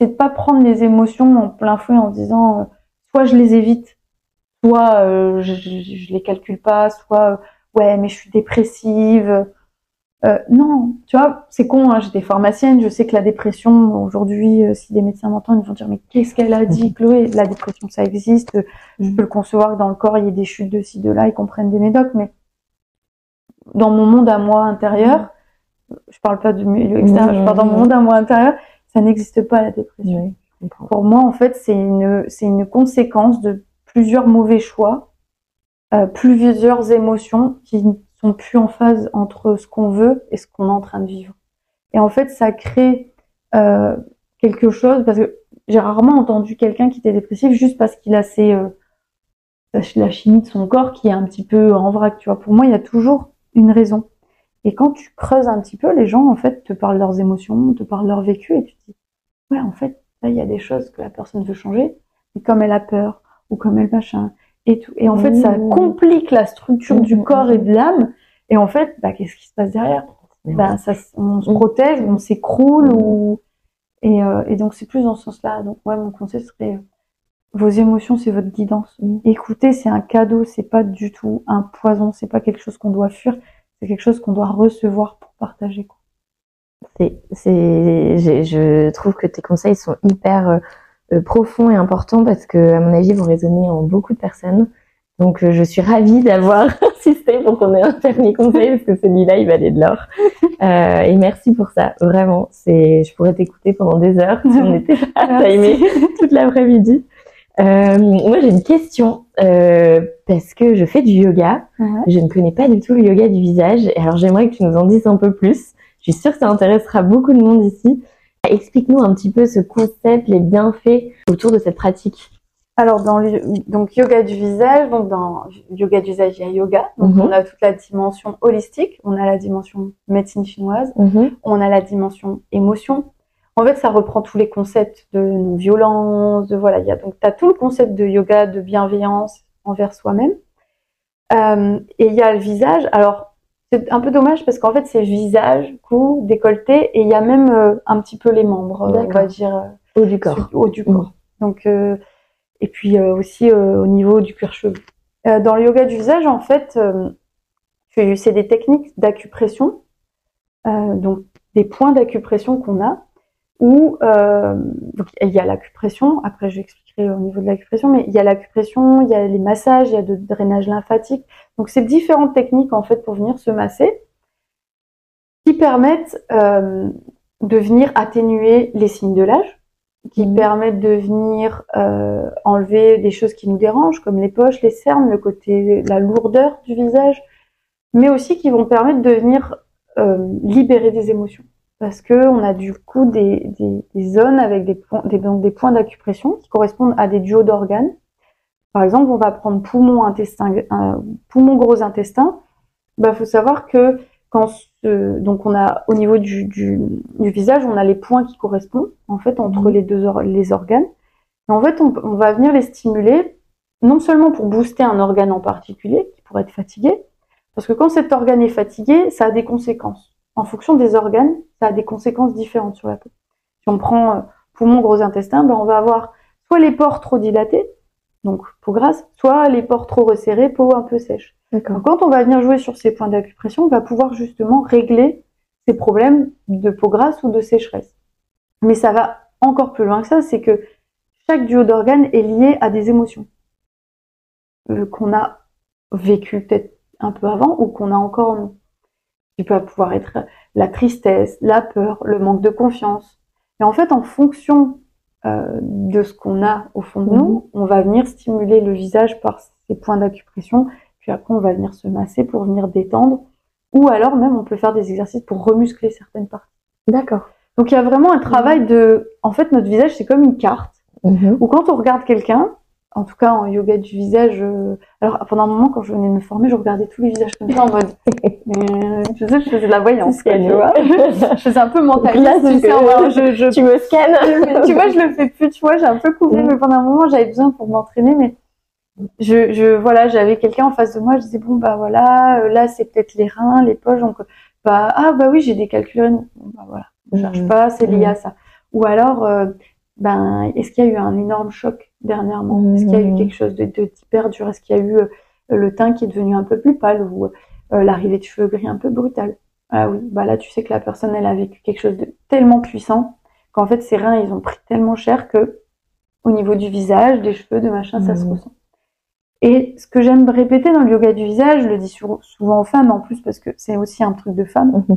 c'est de pas prendre les émotions en plein fouet en disant, euh, soit je les évite, soit euh, je, je, je les calcule pas, soit euh, ouais, mais je suis dépressive. Non, tu vois, c'est con, hein, j'étais pharmacienne, je sais que la dépression, aujourd'hui, si des médecins m'entendent, ils vont dire, mais qu'est-ce qu'elle a dit, Chloé? La dépression, ça existe, je peux le concevoir que dans le corps, il y ait des chutes de ci, de là, ils comprennent des médocs, mais dans mon monde à moi intérieur, je parle pas du milieu extérieur, je parle dans mon monde à moi intérieur, ça n'existe pas la dépression. Oui. Pour moi, en fait, c'est une, c'est une conséquence de plusieurs mauvais choix, euh, plusieurs émotions qui ne sont plus en phase entre ce qu'on veut et ce qu'on est en train de vivre. Et en fait, ça crée euh, quelque chose, parce que j'ai rarement entendu quelqu'un qui était dépressif juste parce qu'il a ses, euh, la chimie de son corps qui est un petit peu en vrac, tu vois. Pour moi, il y a toujours une raison. Et quand tu creuses un petit peu, les gens, en fait, te parlent leurs émotions, te parlent leur vécu, et tu te dis, ouais, en fait, là, il y a des choses que la personne veut changer, mais comme elle a peur, ou comme elle machin, et tout. Et en fait, ça mmh. complique la structure du mmh. corps et de l'âme, et en fait, bah, qu'est-ce qui se passe derrière? Bah, ça, On se protège, on s'écroule, ou... Et, euh, et donc, c'est plus dans ce sens-là. Donc, ouais, mon conseil serait, vos émotions, c'est votre guidance. Mmh. Écoutez, c'est un cadeau, c'est pas du tout un poison, c'est pas quelque chose qu'on doit fuir, c'est quelque chose qu'on doit recevoir pour partager. C'est, c'est, je trouve que tes conseils sont hyper euh, euh, profonds et importants parce que, à mon avis, vont résonner en beaucoup de personnes. Donc, euh, je suis ravie d'avoir insisté pour qu'on ait un dernier conseil parce que celui-là, il valait de l'or. Euh, et merci pour ça, vraiment. C'est, je pourrais t'écouter pendant des heures si on était à timer toute l'après-midi. Euh, moi, j'ai une question euh, parce que je fais du yoga. Je ne connais pas du tout le yoga du visage. Alors, j'aimerais que tu nous en dises un peu plus. Je suis sûre que ça intéressera beaucoup de monde ici. Explique-nous un petit peu ce concept, les bienfaits autour de cette pratique. Alors, dans le, donc yoga du visage, donc dans yoga du visage, il y a yoga. Donc, mhm. on a toute la dimension holistique, on a la dimension médecine chinoise, mhm. on a la dimension émotion, en fait, ça reprend tous les concepts de non-violence, de voilà, il y a donc as tout le concept de yoga, de bienveillance envers soi-même. Euh, et il y a le visage. Alors, c'est un peu dommage parce qu'en fait, c'est visage, cou, décolleté, et il y a même euh, un petit peu les membres, on va dire euh, haut du corps. haut du corps. Mm. Donc, et puis aussi au niveau du cuir chevelu. dans le yoga du visage, en fait, c'est des techniques d'acupression, donc des points d'acupression qu'on a où euh, donc il y a l'acupression, après j'expliquerai au niveau de l'acupression, mais il y a l'acupression, il y a les massages, il y a le drainage lymphatique. Donc c'est différentes techniques en fait pour venir se masser qui permettent euh, de venir atténuer les signes de l'âge, qui mmh. permettent de venir euh, enlever des choses qui nous dérangent, comme les poches, les cernes, le côté, la lourdeur du visage, mais aussi qui vont permettre de venir euh, libérer des émotions parce que on a du coup des, des, zones avec des, points, des, des points d'acupression qui correspondent à des duos d'organes. Par exemple, on va prendre poumon, intestin, poumon gros intestin. Il bah, faut savoir que quand donc on a au niveau du, du, du, visage, on a les points qui correspondent en fait entre mmh. les deux les organes. Et en fait, on, on va venir les stimuler non seulement pour booster un organe en particulier qui pourrait être fatigué, parce que quand cet organe est fatigué, ça a des conséquences en fonction des organes, ça a des conséquences différentes sur la peau. Si on prend euh, poumon, gros intestin, ben on va avoir soit les pores trop dilatés, donc peau grasse, soit les pores trop resserrés, peau un peu sèche. quand on va venir jouer sur ces points d'acupression, on va pouvoir justement régler ces problèmes de peau grasse ou de sécheresse. Mais ça va encore plus loin que ça, c'est que chaque duo d'organes est lié à des émotions euh, qu'on a vécues peut-être un peu avant ou qu'on a encore en nous qui peut pouvoir être la tristesse, la peur, le manque de confiance. Et en fait, en fonction euh, de ce qu'on a au fond de nous, mhm. on va venir stimuler le visage par ces points d'acupression, puis après on va venir se masser pour venir détendre, ou alors même on peut faire des exercices pour remuscler certaines parties. D'accord. Donc il y a vraiment un travail de, en fait, notre visage c'est comme une carte, mhm. où quand on regarde quelqu'un, en tout cas en yoga du visage. Euh, alors pendant un moment, quand je venais me former, je regardais tous les visages comme ça en mode. Euh, je faisais, je faisais de la voyance, tu vois. je faisais un peu mentaliste. tu, je, je, tu me scannes. tu vois, je le fais plus. Tu vois, j'ai un peu coupé, mais pendant un moment, j'avais besoin pour m'entraîner, mais je, je voilà, j'avais quelqu'un en face de moi. Je disais bon bah voilà, euh, là c'est peut-être les reins, les poches, donc bah ah bah oui, j'ai des calculs. bah voilà, je cherche mmh. pas, c'est lié à ça. Ou alors ben, est-ce qu'il y a eu un énorme choc dernièrement? Est-ce qu'il y a eu mmh. quelque chose de, de hyper dur Est-ce qu'il y a eu euh, le teint qui est devenu un peu plus pâle ou euh, l'arrivée de cheveux gris un peu brutale Ah oui, bah là tu sais que la personne elle a vécu quelque chose de tellement puissant qu'en fait ses reins ils ont pris tellement cher que au niveau du visage, des cheveux, de machin, ça se mmh. ressent. Et ce que j'aime répéter dans le yoga du visage, je le dis souvent aux femmes en plus parce que c'est aussi un truc de femme, mmh.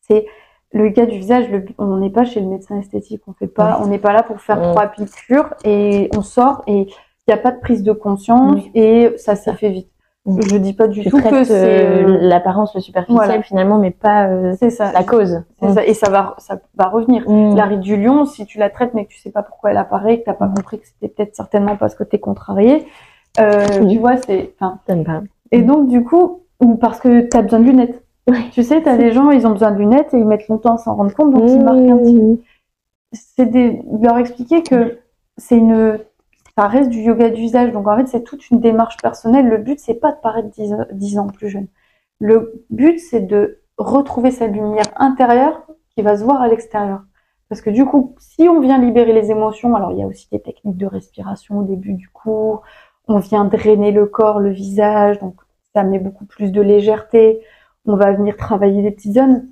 c'est le cas du visage, le, on n'est pas chez le médecin esthétique, on fait pas, Oui. on n'est pas là pour faire Mm. trois piqûres et on sort et il n'y a pas de prise de conscience Oui. et ça s'est fait vite. Mm. Je dis pas du Tu tout que traites c'est euh, l'apparence, le superficiel Voilà. finalement, mais pas euh, ça, la cause. Ça. et ça va ça va revenir. Mm. La ride du lion, si tu la traites mais que tu sais pas pourquoi elle apparaît, que t'as pas compris que c'était peut-être certainement parce que t'es contrarié, euh, Mm. tu vois, c'est, enfin, et donc du coup, ou parce que t'as besoin de lunettes. Tu sais, t'as des gens, ils ont besoin de lunettes et ils mettent longtemps à s'en rendre compte, donc ils marquent un petit peu. C'est des, leur expliquer que c'est une, ça reste du yoga du visage. Donc en fait, c'est toute une démarche personnelle. Le but, c'est pas de paraître 10, 10 ans plus jeune. Le but, c'est de retrouver sa lumière intérieure qui va se voir à l'extérieur. Parce que du coup, si on vient libérer les émotions, alors il y a aussi des techniques de respiration au début du cours, on vient drainer le corps, le visage, donc ça met beaucoup plus de légèreté. On va venir travailler des petites zones.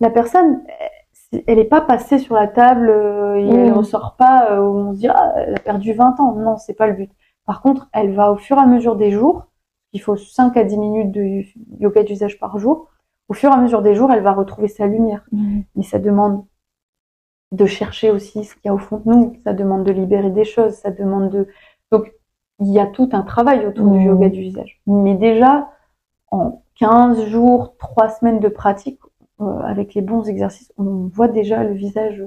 La personne, elle n'est pas passée sur la table euh, et elle Mm. ressort pas euh, où on se dit ah, elle a perdu 20 ans. Non, c'est pas le but. Par contre, elle va au fur et à mesure des jours, il faut 5 à 10 minutes de yoga d'usage par jour. Au fur et à mesure des jours, elle va retrouver sa lumière. Mmh. Mais ça demande de chercher aussi ce qu'il y a au fond de nous. Ça demande de libérer des choses. Ça demande de. Donc, il y a tout un travail autour du Mhm. yoga du visage. Mais déjà, en 15 jours, 3 semaines de pratique, euh, avec les bons exercices, on voit déjà le visage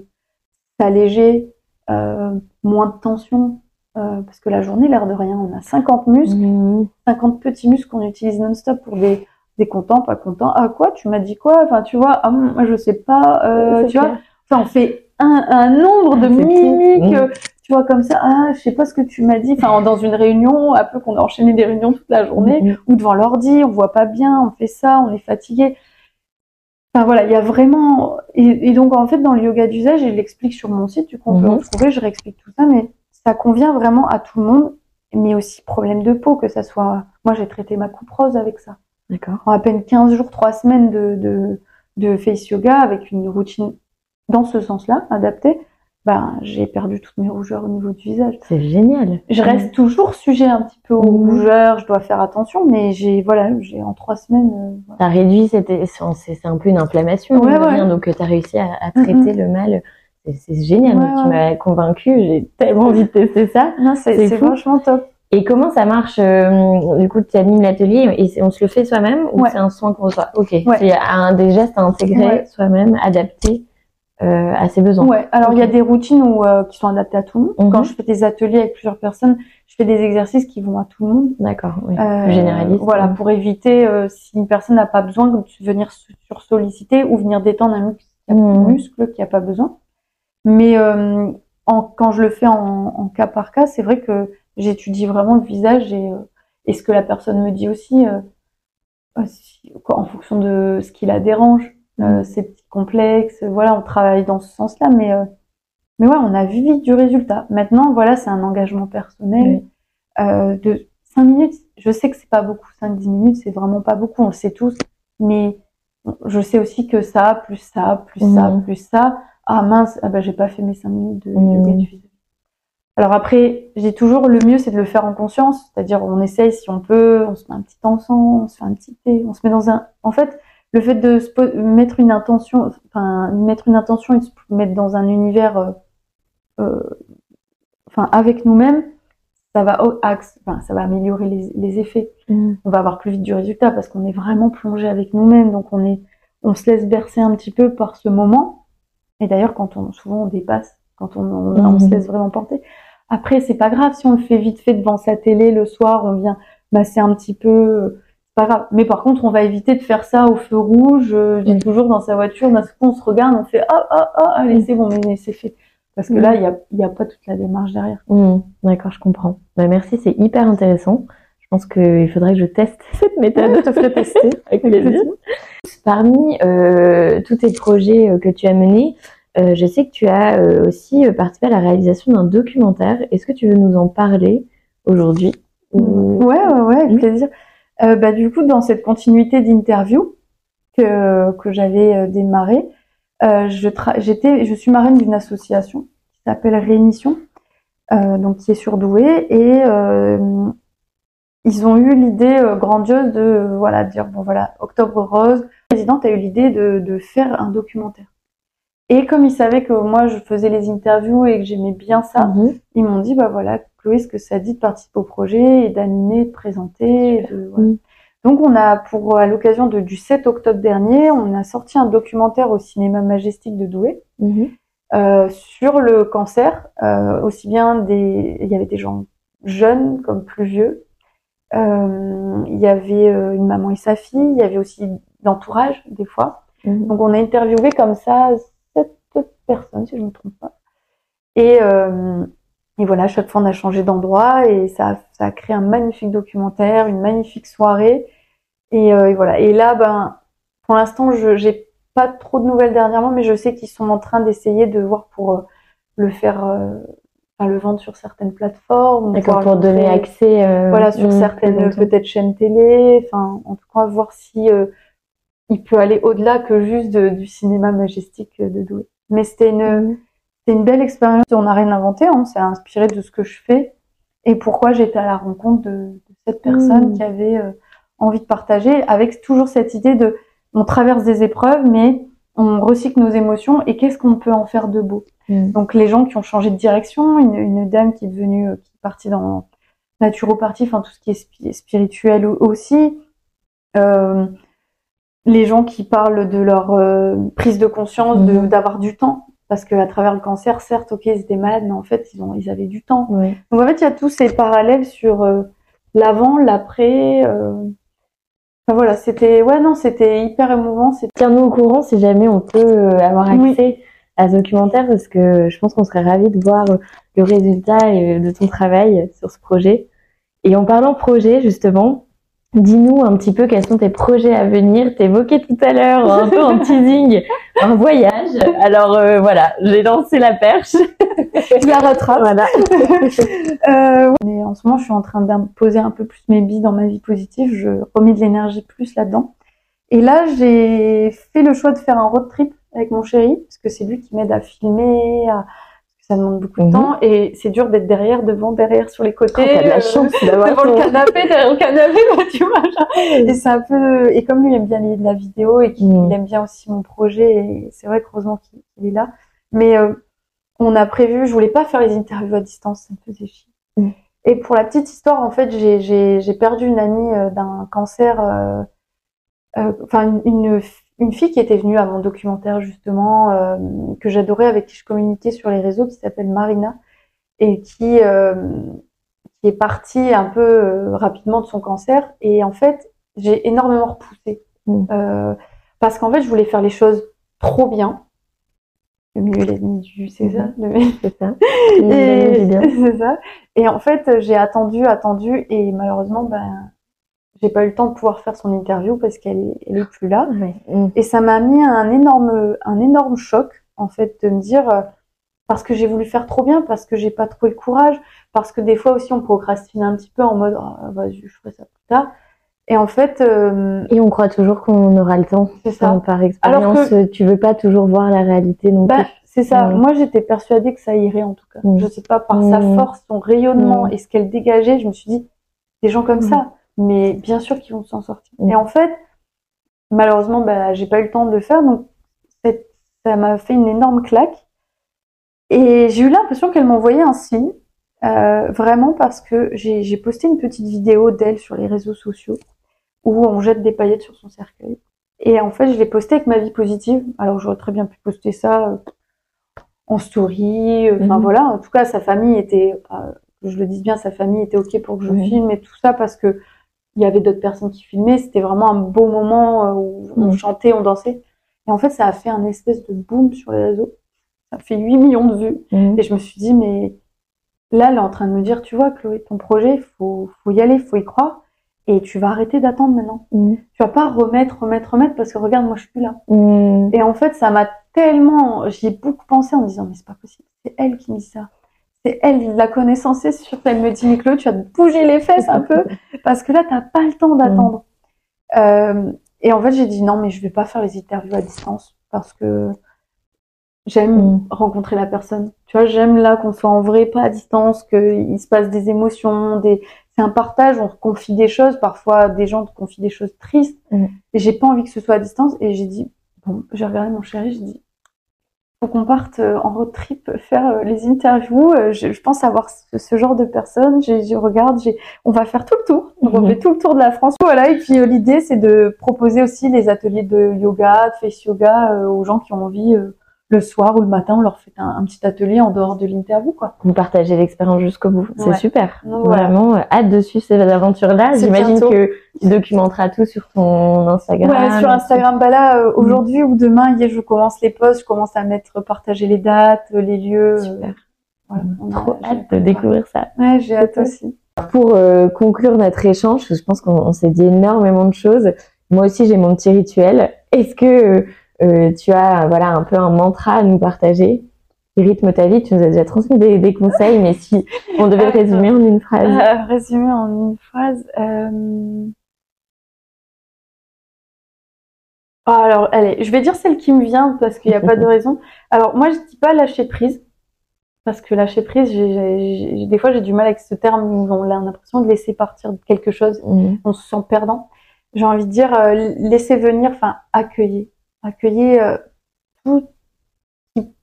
s'alléger, euh, moins de tension. euh, parce que la journée, l'air de rien, on a 50 muscles, Mmh. 50 petits muscles qu'on utilise non-stop pour des, des contents, pas contents. Ah quoi, tu m'as dit quoi? Enfin, tu vois, ah, moi je sais pas, euh, tu vois? Enfin, on fait un, un nombre de mimiques. Tu vois, comme ça. Ah, je sais pas ce que tu m'as dit. Enfin, dans une réunion, un peu qu'on a enchaîné des réunions toute la journée, Mmh. ou devant l'ordi, on voit pas bien, on fait ça, on est fatigué. Enfin voilà, il y a vraiment et, et donc en fait dans le yoga d'usage, et je l'explique sur mon site, du coup on peut Mhm. retrouver, je réexplique tout ça, mais ça convient vraiment à tout le monde, mais aussi problème de peau, que ça soit. Moi j'ai traité ma coupe rose avec ça D'accord. en à peine 15 jours, 3 semaines de, de, de face yoga avec une routine dans ce sens-là, adaptée, ben, j'ai perdu toutes mes rougeurs au niveau du visage. C'est génial. Je reste toujours sujet un petit peu aux Mhm. rougeurs, je dois faire attention, mais j'ai, voilà, j'ai en 3 semaines, euh, voilà. T'as réduit, c'était, c'est un peu une inflammation, Ouais, de ouais. donc tu as réussi à, à traiter le mal. C'est- génial, tu m'as convaincu, j'ai tellement envie de tester ça. Non, c'est, vachement top. Et comment ça marche euh, Du coup, tu animes l'atelier et on se le fait soi-même ou Ouais. c'est un soin qu'on reçoit? Ok, Ouais. c'est un des gestes à intégrer Ouais. soi-même, adapté? Euh, à ses besoins. Ouais, alors il y a des routines où, euh, qui sont adaptées à tout le monde. Mhm. Quand je fais des ateliers avec plusieurs personnes, je fais des exercices qui vont à tout le monde. D'accord, oui. Euh, généraliste. Voilà, pour éviter euh, si une personne n'a pas besoin de venir sur solliciter ou venir détendre un muscle, Mhm. muscle qui n'a pas besoin. Mais euh, en, quand je le fais en, en cas par cas, c'est vrai que j'étudie vraiment le visage et, euh, et ce que la personne me dit aussi, si- quoi, en fonction de ce qui la dérange, euh, ses petits complexes. Voilà, on travaille dans ce sens-là, mais euh, mais ouais, on a vu vite du résultat. Maintenant, voilà, c'est un engagement personnel Oui. euh, de 5 minutes. Je sais que c'est pas beaucoup, 5-10 minutes, c'est vraiment pas beaucoup, on le sait tous. Mais je sais aussi que ça, plus ça, plus ça, plus ça. Ah mince, ah bah, j'ai pas fait mes 5 minutes de yoga du. Alors après, j'ai toujours le mieux, c'est de le faire en conscience. C'est-à-dire, on essaye si on peut, on se met un petit encens, on se fait un petit thé, on se met dans un. En fait, le fait de se mettre une intention, enfin, mettre une intention et se mettre dans un univers, euh, euh, enfin, avec nous-mêmes, ça va, au- axe- enfin, ça va améliorer les, les effets. Mhm. On va avoir plus vite du résultat parce qu'on est vraiment plongé avec nous-mêmes. Donc, on est, on se laisse bercer un petit peu par ce moment. Et d'ailleurs, quand on, souvent, on dépasse, quand on, on, on se Mhm. laisse vraiment porter. Après, c'est pas grave si on le fait vite fait devant sa télé le soir, on vient masser un petit peu, euh, pas grave. Mais par contre, on va éviter de faire ça au feu rouge. euh, Je dis Oui. toujours dans sa voiture, d'un coup, on se regarde, on fait ah ah ah, allez c'est bon, mais c'est fait. Parce que là, il y a, y a pas toute la démarche derrière. D'accord, je comprends. Bah, merci, c'est hyper intéressant. Je pense qu'il faudrait que je teste cette méthode. je te ferai tester. Avec plaisir. Parmi euh, tous tes projets euh, que tu as menés, euh, je sais que tu as aussi participé à la réalisation d'un documentaire. Est-ce que tu veux nous en parler aujourd'hui Ou- Ouais, ouais, ouais, avec plaisir. Euh, bah, du coup, dans cette continuité d'interview que, que j'avais euh, démarré, euh, je, j'étais, je suis marraine d'une association qui s'appelle Rémission, euh, donc qui est surdouée, et euh, ils ont eu l'idée euh, grandiose de voilà dire bon voilà Octobre Rose, présidente a eu l'idée de, de faire un documentaire. Et comme ils savaient que moi je faisais les interviews et que j'aimais bien ça, Mhm. ils m'ont dit bah voilà Chloé ce que ça dit de participer au projet et d'animer, de présenter. et de- voilà. Mhm. Donc on a pour à l'occasion de- du 7 octobre dernier, on a sorti un documentaire au cinéma majestique de Douai Mhm. euh, sur le cancer, euh, aussi bien des il y avait des gens jeunes comme plus vieux. Euh, il y avait une maman et sa fille, il y avait aussi l'entourage des fois. Donc on a interviewé comme ça personnes, si je ne me trompe pas. Et, euh, et voilà, à chaque fois on a changé d'endroit et ça, a- ça a créé un magnifique documentaire, une magnifique soirée. Et, euh, et voilà. Et là, ben, pour l'instant, je j'ai pas trop de nouvelles dernièrement, mais je sais qu'ils sont en train d'essayer de voir pour euh, le faire, euh, enfin, le vendre sur certaines plateformes. D'accord, pour donner accès. voilà sur mm, certaines peut-être chaînes télé enfin en tout cas voir si il peut aller au-delà que juste de- du cinéma majestique de Douai mais c'était une Mhm. c'était une belle expérience on n'a rien inventé hein, on s'est inspiré de ce que je fais et pourquoi j'étais à la rencontre de, de cette personne Mhm. qui avait euh, envie de partager avec toujours cette idée de on traverse des épreuves mais on recycle nos émotions et qu'est-ce qu'on peut en faire de beau? Mm. donc les gens qui ont changé de direction, une, une dame qui est devenue, euh, qui est partie dans naturopathie, enfin tout ce qui est spi- spirituel au- aussi, euh, les gens qui parlent de leur euh, prise de conscience, de Mhm. d'avoir du temps, parce que à travers le cancer, certes, ok, ils étaient malades, mais en fait ils ont, ils avaient du temps. Ouais. Donc en fait il y a tous ces parallèles sur euh, l'avant, l'après. Euh... Enfin voilà, c'était, ouais non, c'était hyper émouvant. C'était Tiens-nous au courant si jamais on peut euh, avoir Oui. accès à ce documentaire parce que je pense qu'on serait ravis de voir euh, le résultat euh, de ton travail sur ce projet. Et en parlant projet, justement, dis-nous un petit peu quels sont tes projets à venir. T'évoquais tout à l'heure un peu en teasing un voyage. Alors euh, voilà, j'ai lancé la perche. la rattrape. Voilà. Euh, mais en ce moment, je suis en train d'imposer un peu plus mes billes dans ma vie positive. Je remets de l'énergie plus là-dedans. Et là, j'ai fait le choix de faire un road trip avec mon chéri, parce que c'est lui qui m'aide à filmer, à... ça demande beaucoup de Mhm. temps. Et c'est dur d'être derrière, devant, derrière, sur les côtés. Oh, T'as de la euh, chance d'avoir devant le ton- canapé, derrière le canapé, bah, tu vois. genre. Et c'est un peu, et comme lui aime bien la vidéo et qu'il Mhm. aime bien aussi mon projet, et c'est vrai qu'heureusement qu'il qu'il est là. Mais euh, on a prévu, je voulais pas faire les interviews à distance, ça me faisait chier. Mhm. Et pour la petite histoire, en fait, j'ai- j'ai j'ai perdu une amie euh, d'un cancer, euh, euh, enfin une, une, une fille qui était venue à mon documentaire justement, euh, que j'adorais, avec qui je communiquais sur les réseaux, qui s'appelle Marina, et qui, euh, qui est partie un peu euh, rapidement de son cancer. Et en fait, j'ai énormément repoussé. Mm. Euh, parce qu'en fait, je voulais faire les choses trop bien. Le mieux l'ennemi du César. le- C'est ça. et Et... bien. c'est ça. Et en fait, j'ai attendu, attendu, et malheureusement, ben, j'ai pas eu le temps de pouvoir faire son interview parce qu'elle est, elle est plus là. Et ça m'a mis un énorme, un énorme choc, en fait, de me dire, euh, parce que j'ai voulu faire trop bien, parce que j'ai pas trouvé le courage, parce que des fois aussi on procrastine un petit peu en mode, Ah, vas-y, je ferai ça plus tard. Et en fait, euh, Et on croit toujours qu'on aura le temps. c'est ça. Enfin, par expérience, tu veux pas toujours voir la réalité non Bah, plus. c'est ça. Moi, j'étais persuadée que ça irait en tout cas. Mm. Je sais pas par sa Mm. force, son rayonnement Mm. et ce qu'elle dégageait, je me suis dit des gens comme Mm. ça, mais bien sûr qu'ils vont s'en sortir. Mm. Et en fait, malheureusement, bah, j'ai pas eu le temps de le faire, donc ça m'a fait une énorme claque. Et j'ai eu l'impression qu'elle m'envoyait un signe, euh, vraiment parce que j'ai posté une petite vidéo d'elle sur les réseaux sociaux où on jette des paillettes sur son cercueil. Et en fait, je l'ai posté avec ma vie positive. Alors j'aurais très bien pu poster ça euh, en story. euh, Enfin Mhm. voilà. En tout cas, sa famille était, euh, je le dise bien, sa famille était ok pour que je filme et tout ça parce que il y avait d'autres personnes qui filmaient. C'était vraiment un beau moment euh, où on Mhm. chantait, on dansait. Et en fait, ça a fait un espèce de boom sur les réseaux. Ça a fait 8 millions de vues. Mm. Et je me suis dit, mais là, elle est en train de me dire, tu vois, Chloé, ton projet, faut, faut y aller, faut y croire. Et tu vas arrêter d'attendre maintenant. Mm. Tu vas pas remettre, remettre, remettre parce que regarde, moi, je suis plus là. Mm. Et en fait, ça m'a tellement, j'y ai beaucoup pensé en me disant, mais c'est pas possible. C'est elle qui me dit ça. C'est elle, la connaissance, c'est sûr. Elle me dit, mais tu vas te bouger les fesses un peu parce que là, t'as pas le temps d'attendre. Euh, et en fait, j'ai dit, non, mais je vais pas faire les interviews à distance parce que j'aime Mm. rencontrer la personne. Tu vois, j'aime là qu'on soit en vrai, pas à distance, qu'il se passe des émotions, des c'est un partage, on confie des choses, parfois des gens te confient des choses tristes, Mm. et j'ai pas envie que ce soit à distance, et j'ai dit, bon, j'ai regardé mon chéri, j'ai dit, faut qu'on parte euh, en road trip faire euh, les interviews, euh, je, je pense avoir ce, ce genre de personnes, je regarde, j'ai, on va faire tout le tour, donc on Mhm. fait tout le tour de la France, voilà, et puis l'idée c'est de proposer aussi les ateliers de yoga, de face yoga euh, aux gens qui ont envie, euh, le soir ou le matin, on leur fait un, un petit atelier en dehors de l'interview, quoi. Vous partagez l'expérience jusqu'au bout. C'est Ouais. super. Donc, voilà. Vraiment, euh, hâte de suivre ces aventures-là. J'imagine que tu documenteras tout sur ton Instagram. Ouais, sur Instagram, bah là, euh, aujourd'hui ou demain, hier, je commence les posts, je commence à mettre, partager les dates, les lieux. euh, Super. voilà. On a- Trop hâte de découvrir ça. Ouais, j'ai hâte aussi. Pour euh, conclure notre échange, je pense qu'on on s'est dit énormément de choses. Moi aussi, j'ai mon petit rituel. Est-ce que euh, tu as voilà un peu un mantra à nous partager qui rythme ta vie Tu nous as déjà transmis des, des conseils, mais si on devait le résumer en une phrase. Euh, résumé en une phrase. Euh... ah, alors, allez, je vais dire celle qui me vient parce qu'il n'y a pas de raison. Alors, moi, je dis pas lâcher prise. Parce que lâcher prise, des fois, j'ai du mal avec ce terme où on a l'impression de laisser partir quelque chose Mhm. on se sent perdant. J'ai envie de dire euh, laisser venir, enfin accueillir, accueillir euh, tout qui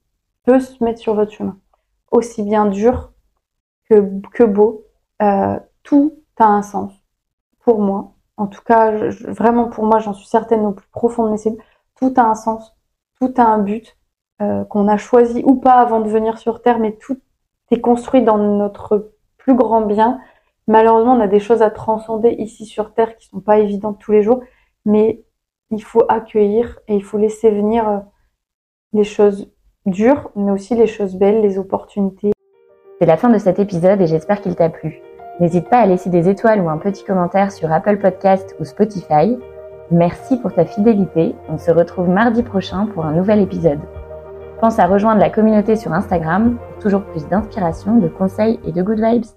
peut se mettre sur votre chemin, aussi bien dur que beau. Euh, tout a un sens pour moi. En tout cas, vraiment pour moi, j'en suis certaine au plus profond de mes cellules. Tout a un sens, tout a un but euh, qu'on a choisi ou pas avant de venir sur Terre, mais tout est construit dans notre plus grand bien Malheureusement, on a des choses à transcender ici sur Terre qui sont pas évidentes tous les jours, mais il faut accueillir et il faut laisser venir euh, les choses dures, mais aussi les choses belles, les opportunités. C'est la fin de cet épisode et j'espère qu'il t'a plu. N'hésite pas à laisser des étoiles ou un petit commentaire sur Apple Podcast ou Spotify. Merci pour ta fidélité. On se retrouve mardi prochain pour un nouvel épisode. Pense à rejoindre la communauté sur Instagram pour toujours plus d'inspiration, de conseils et de good vibes.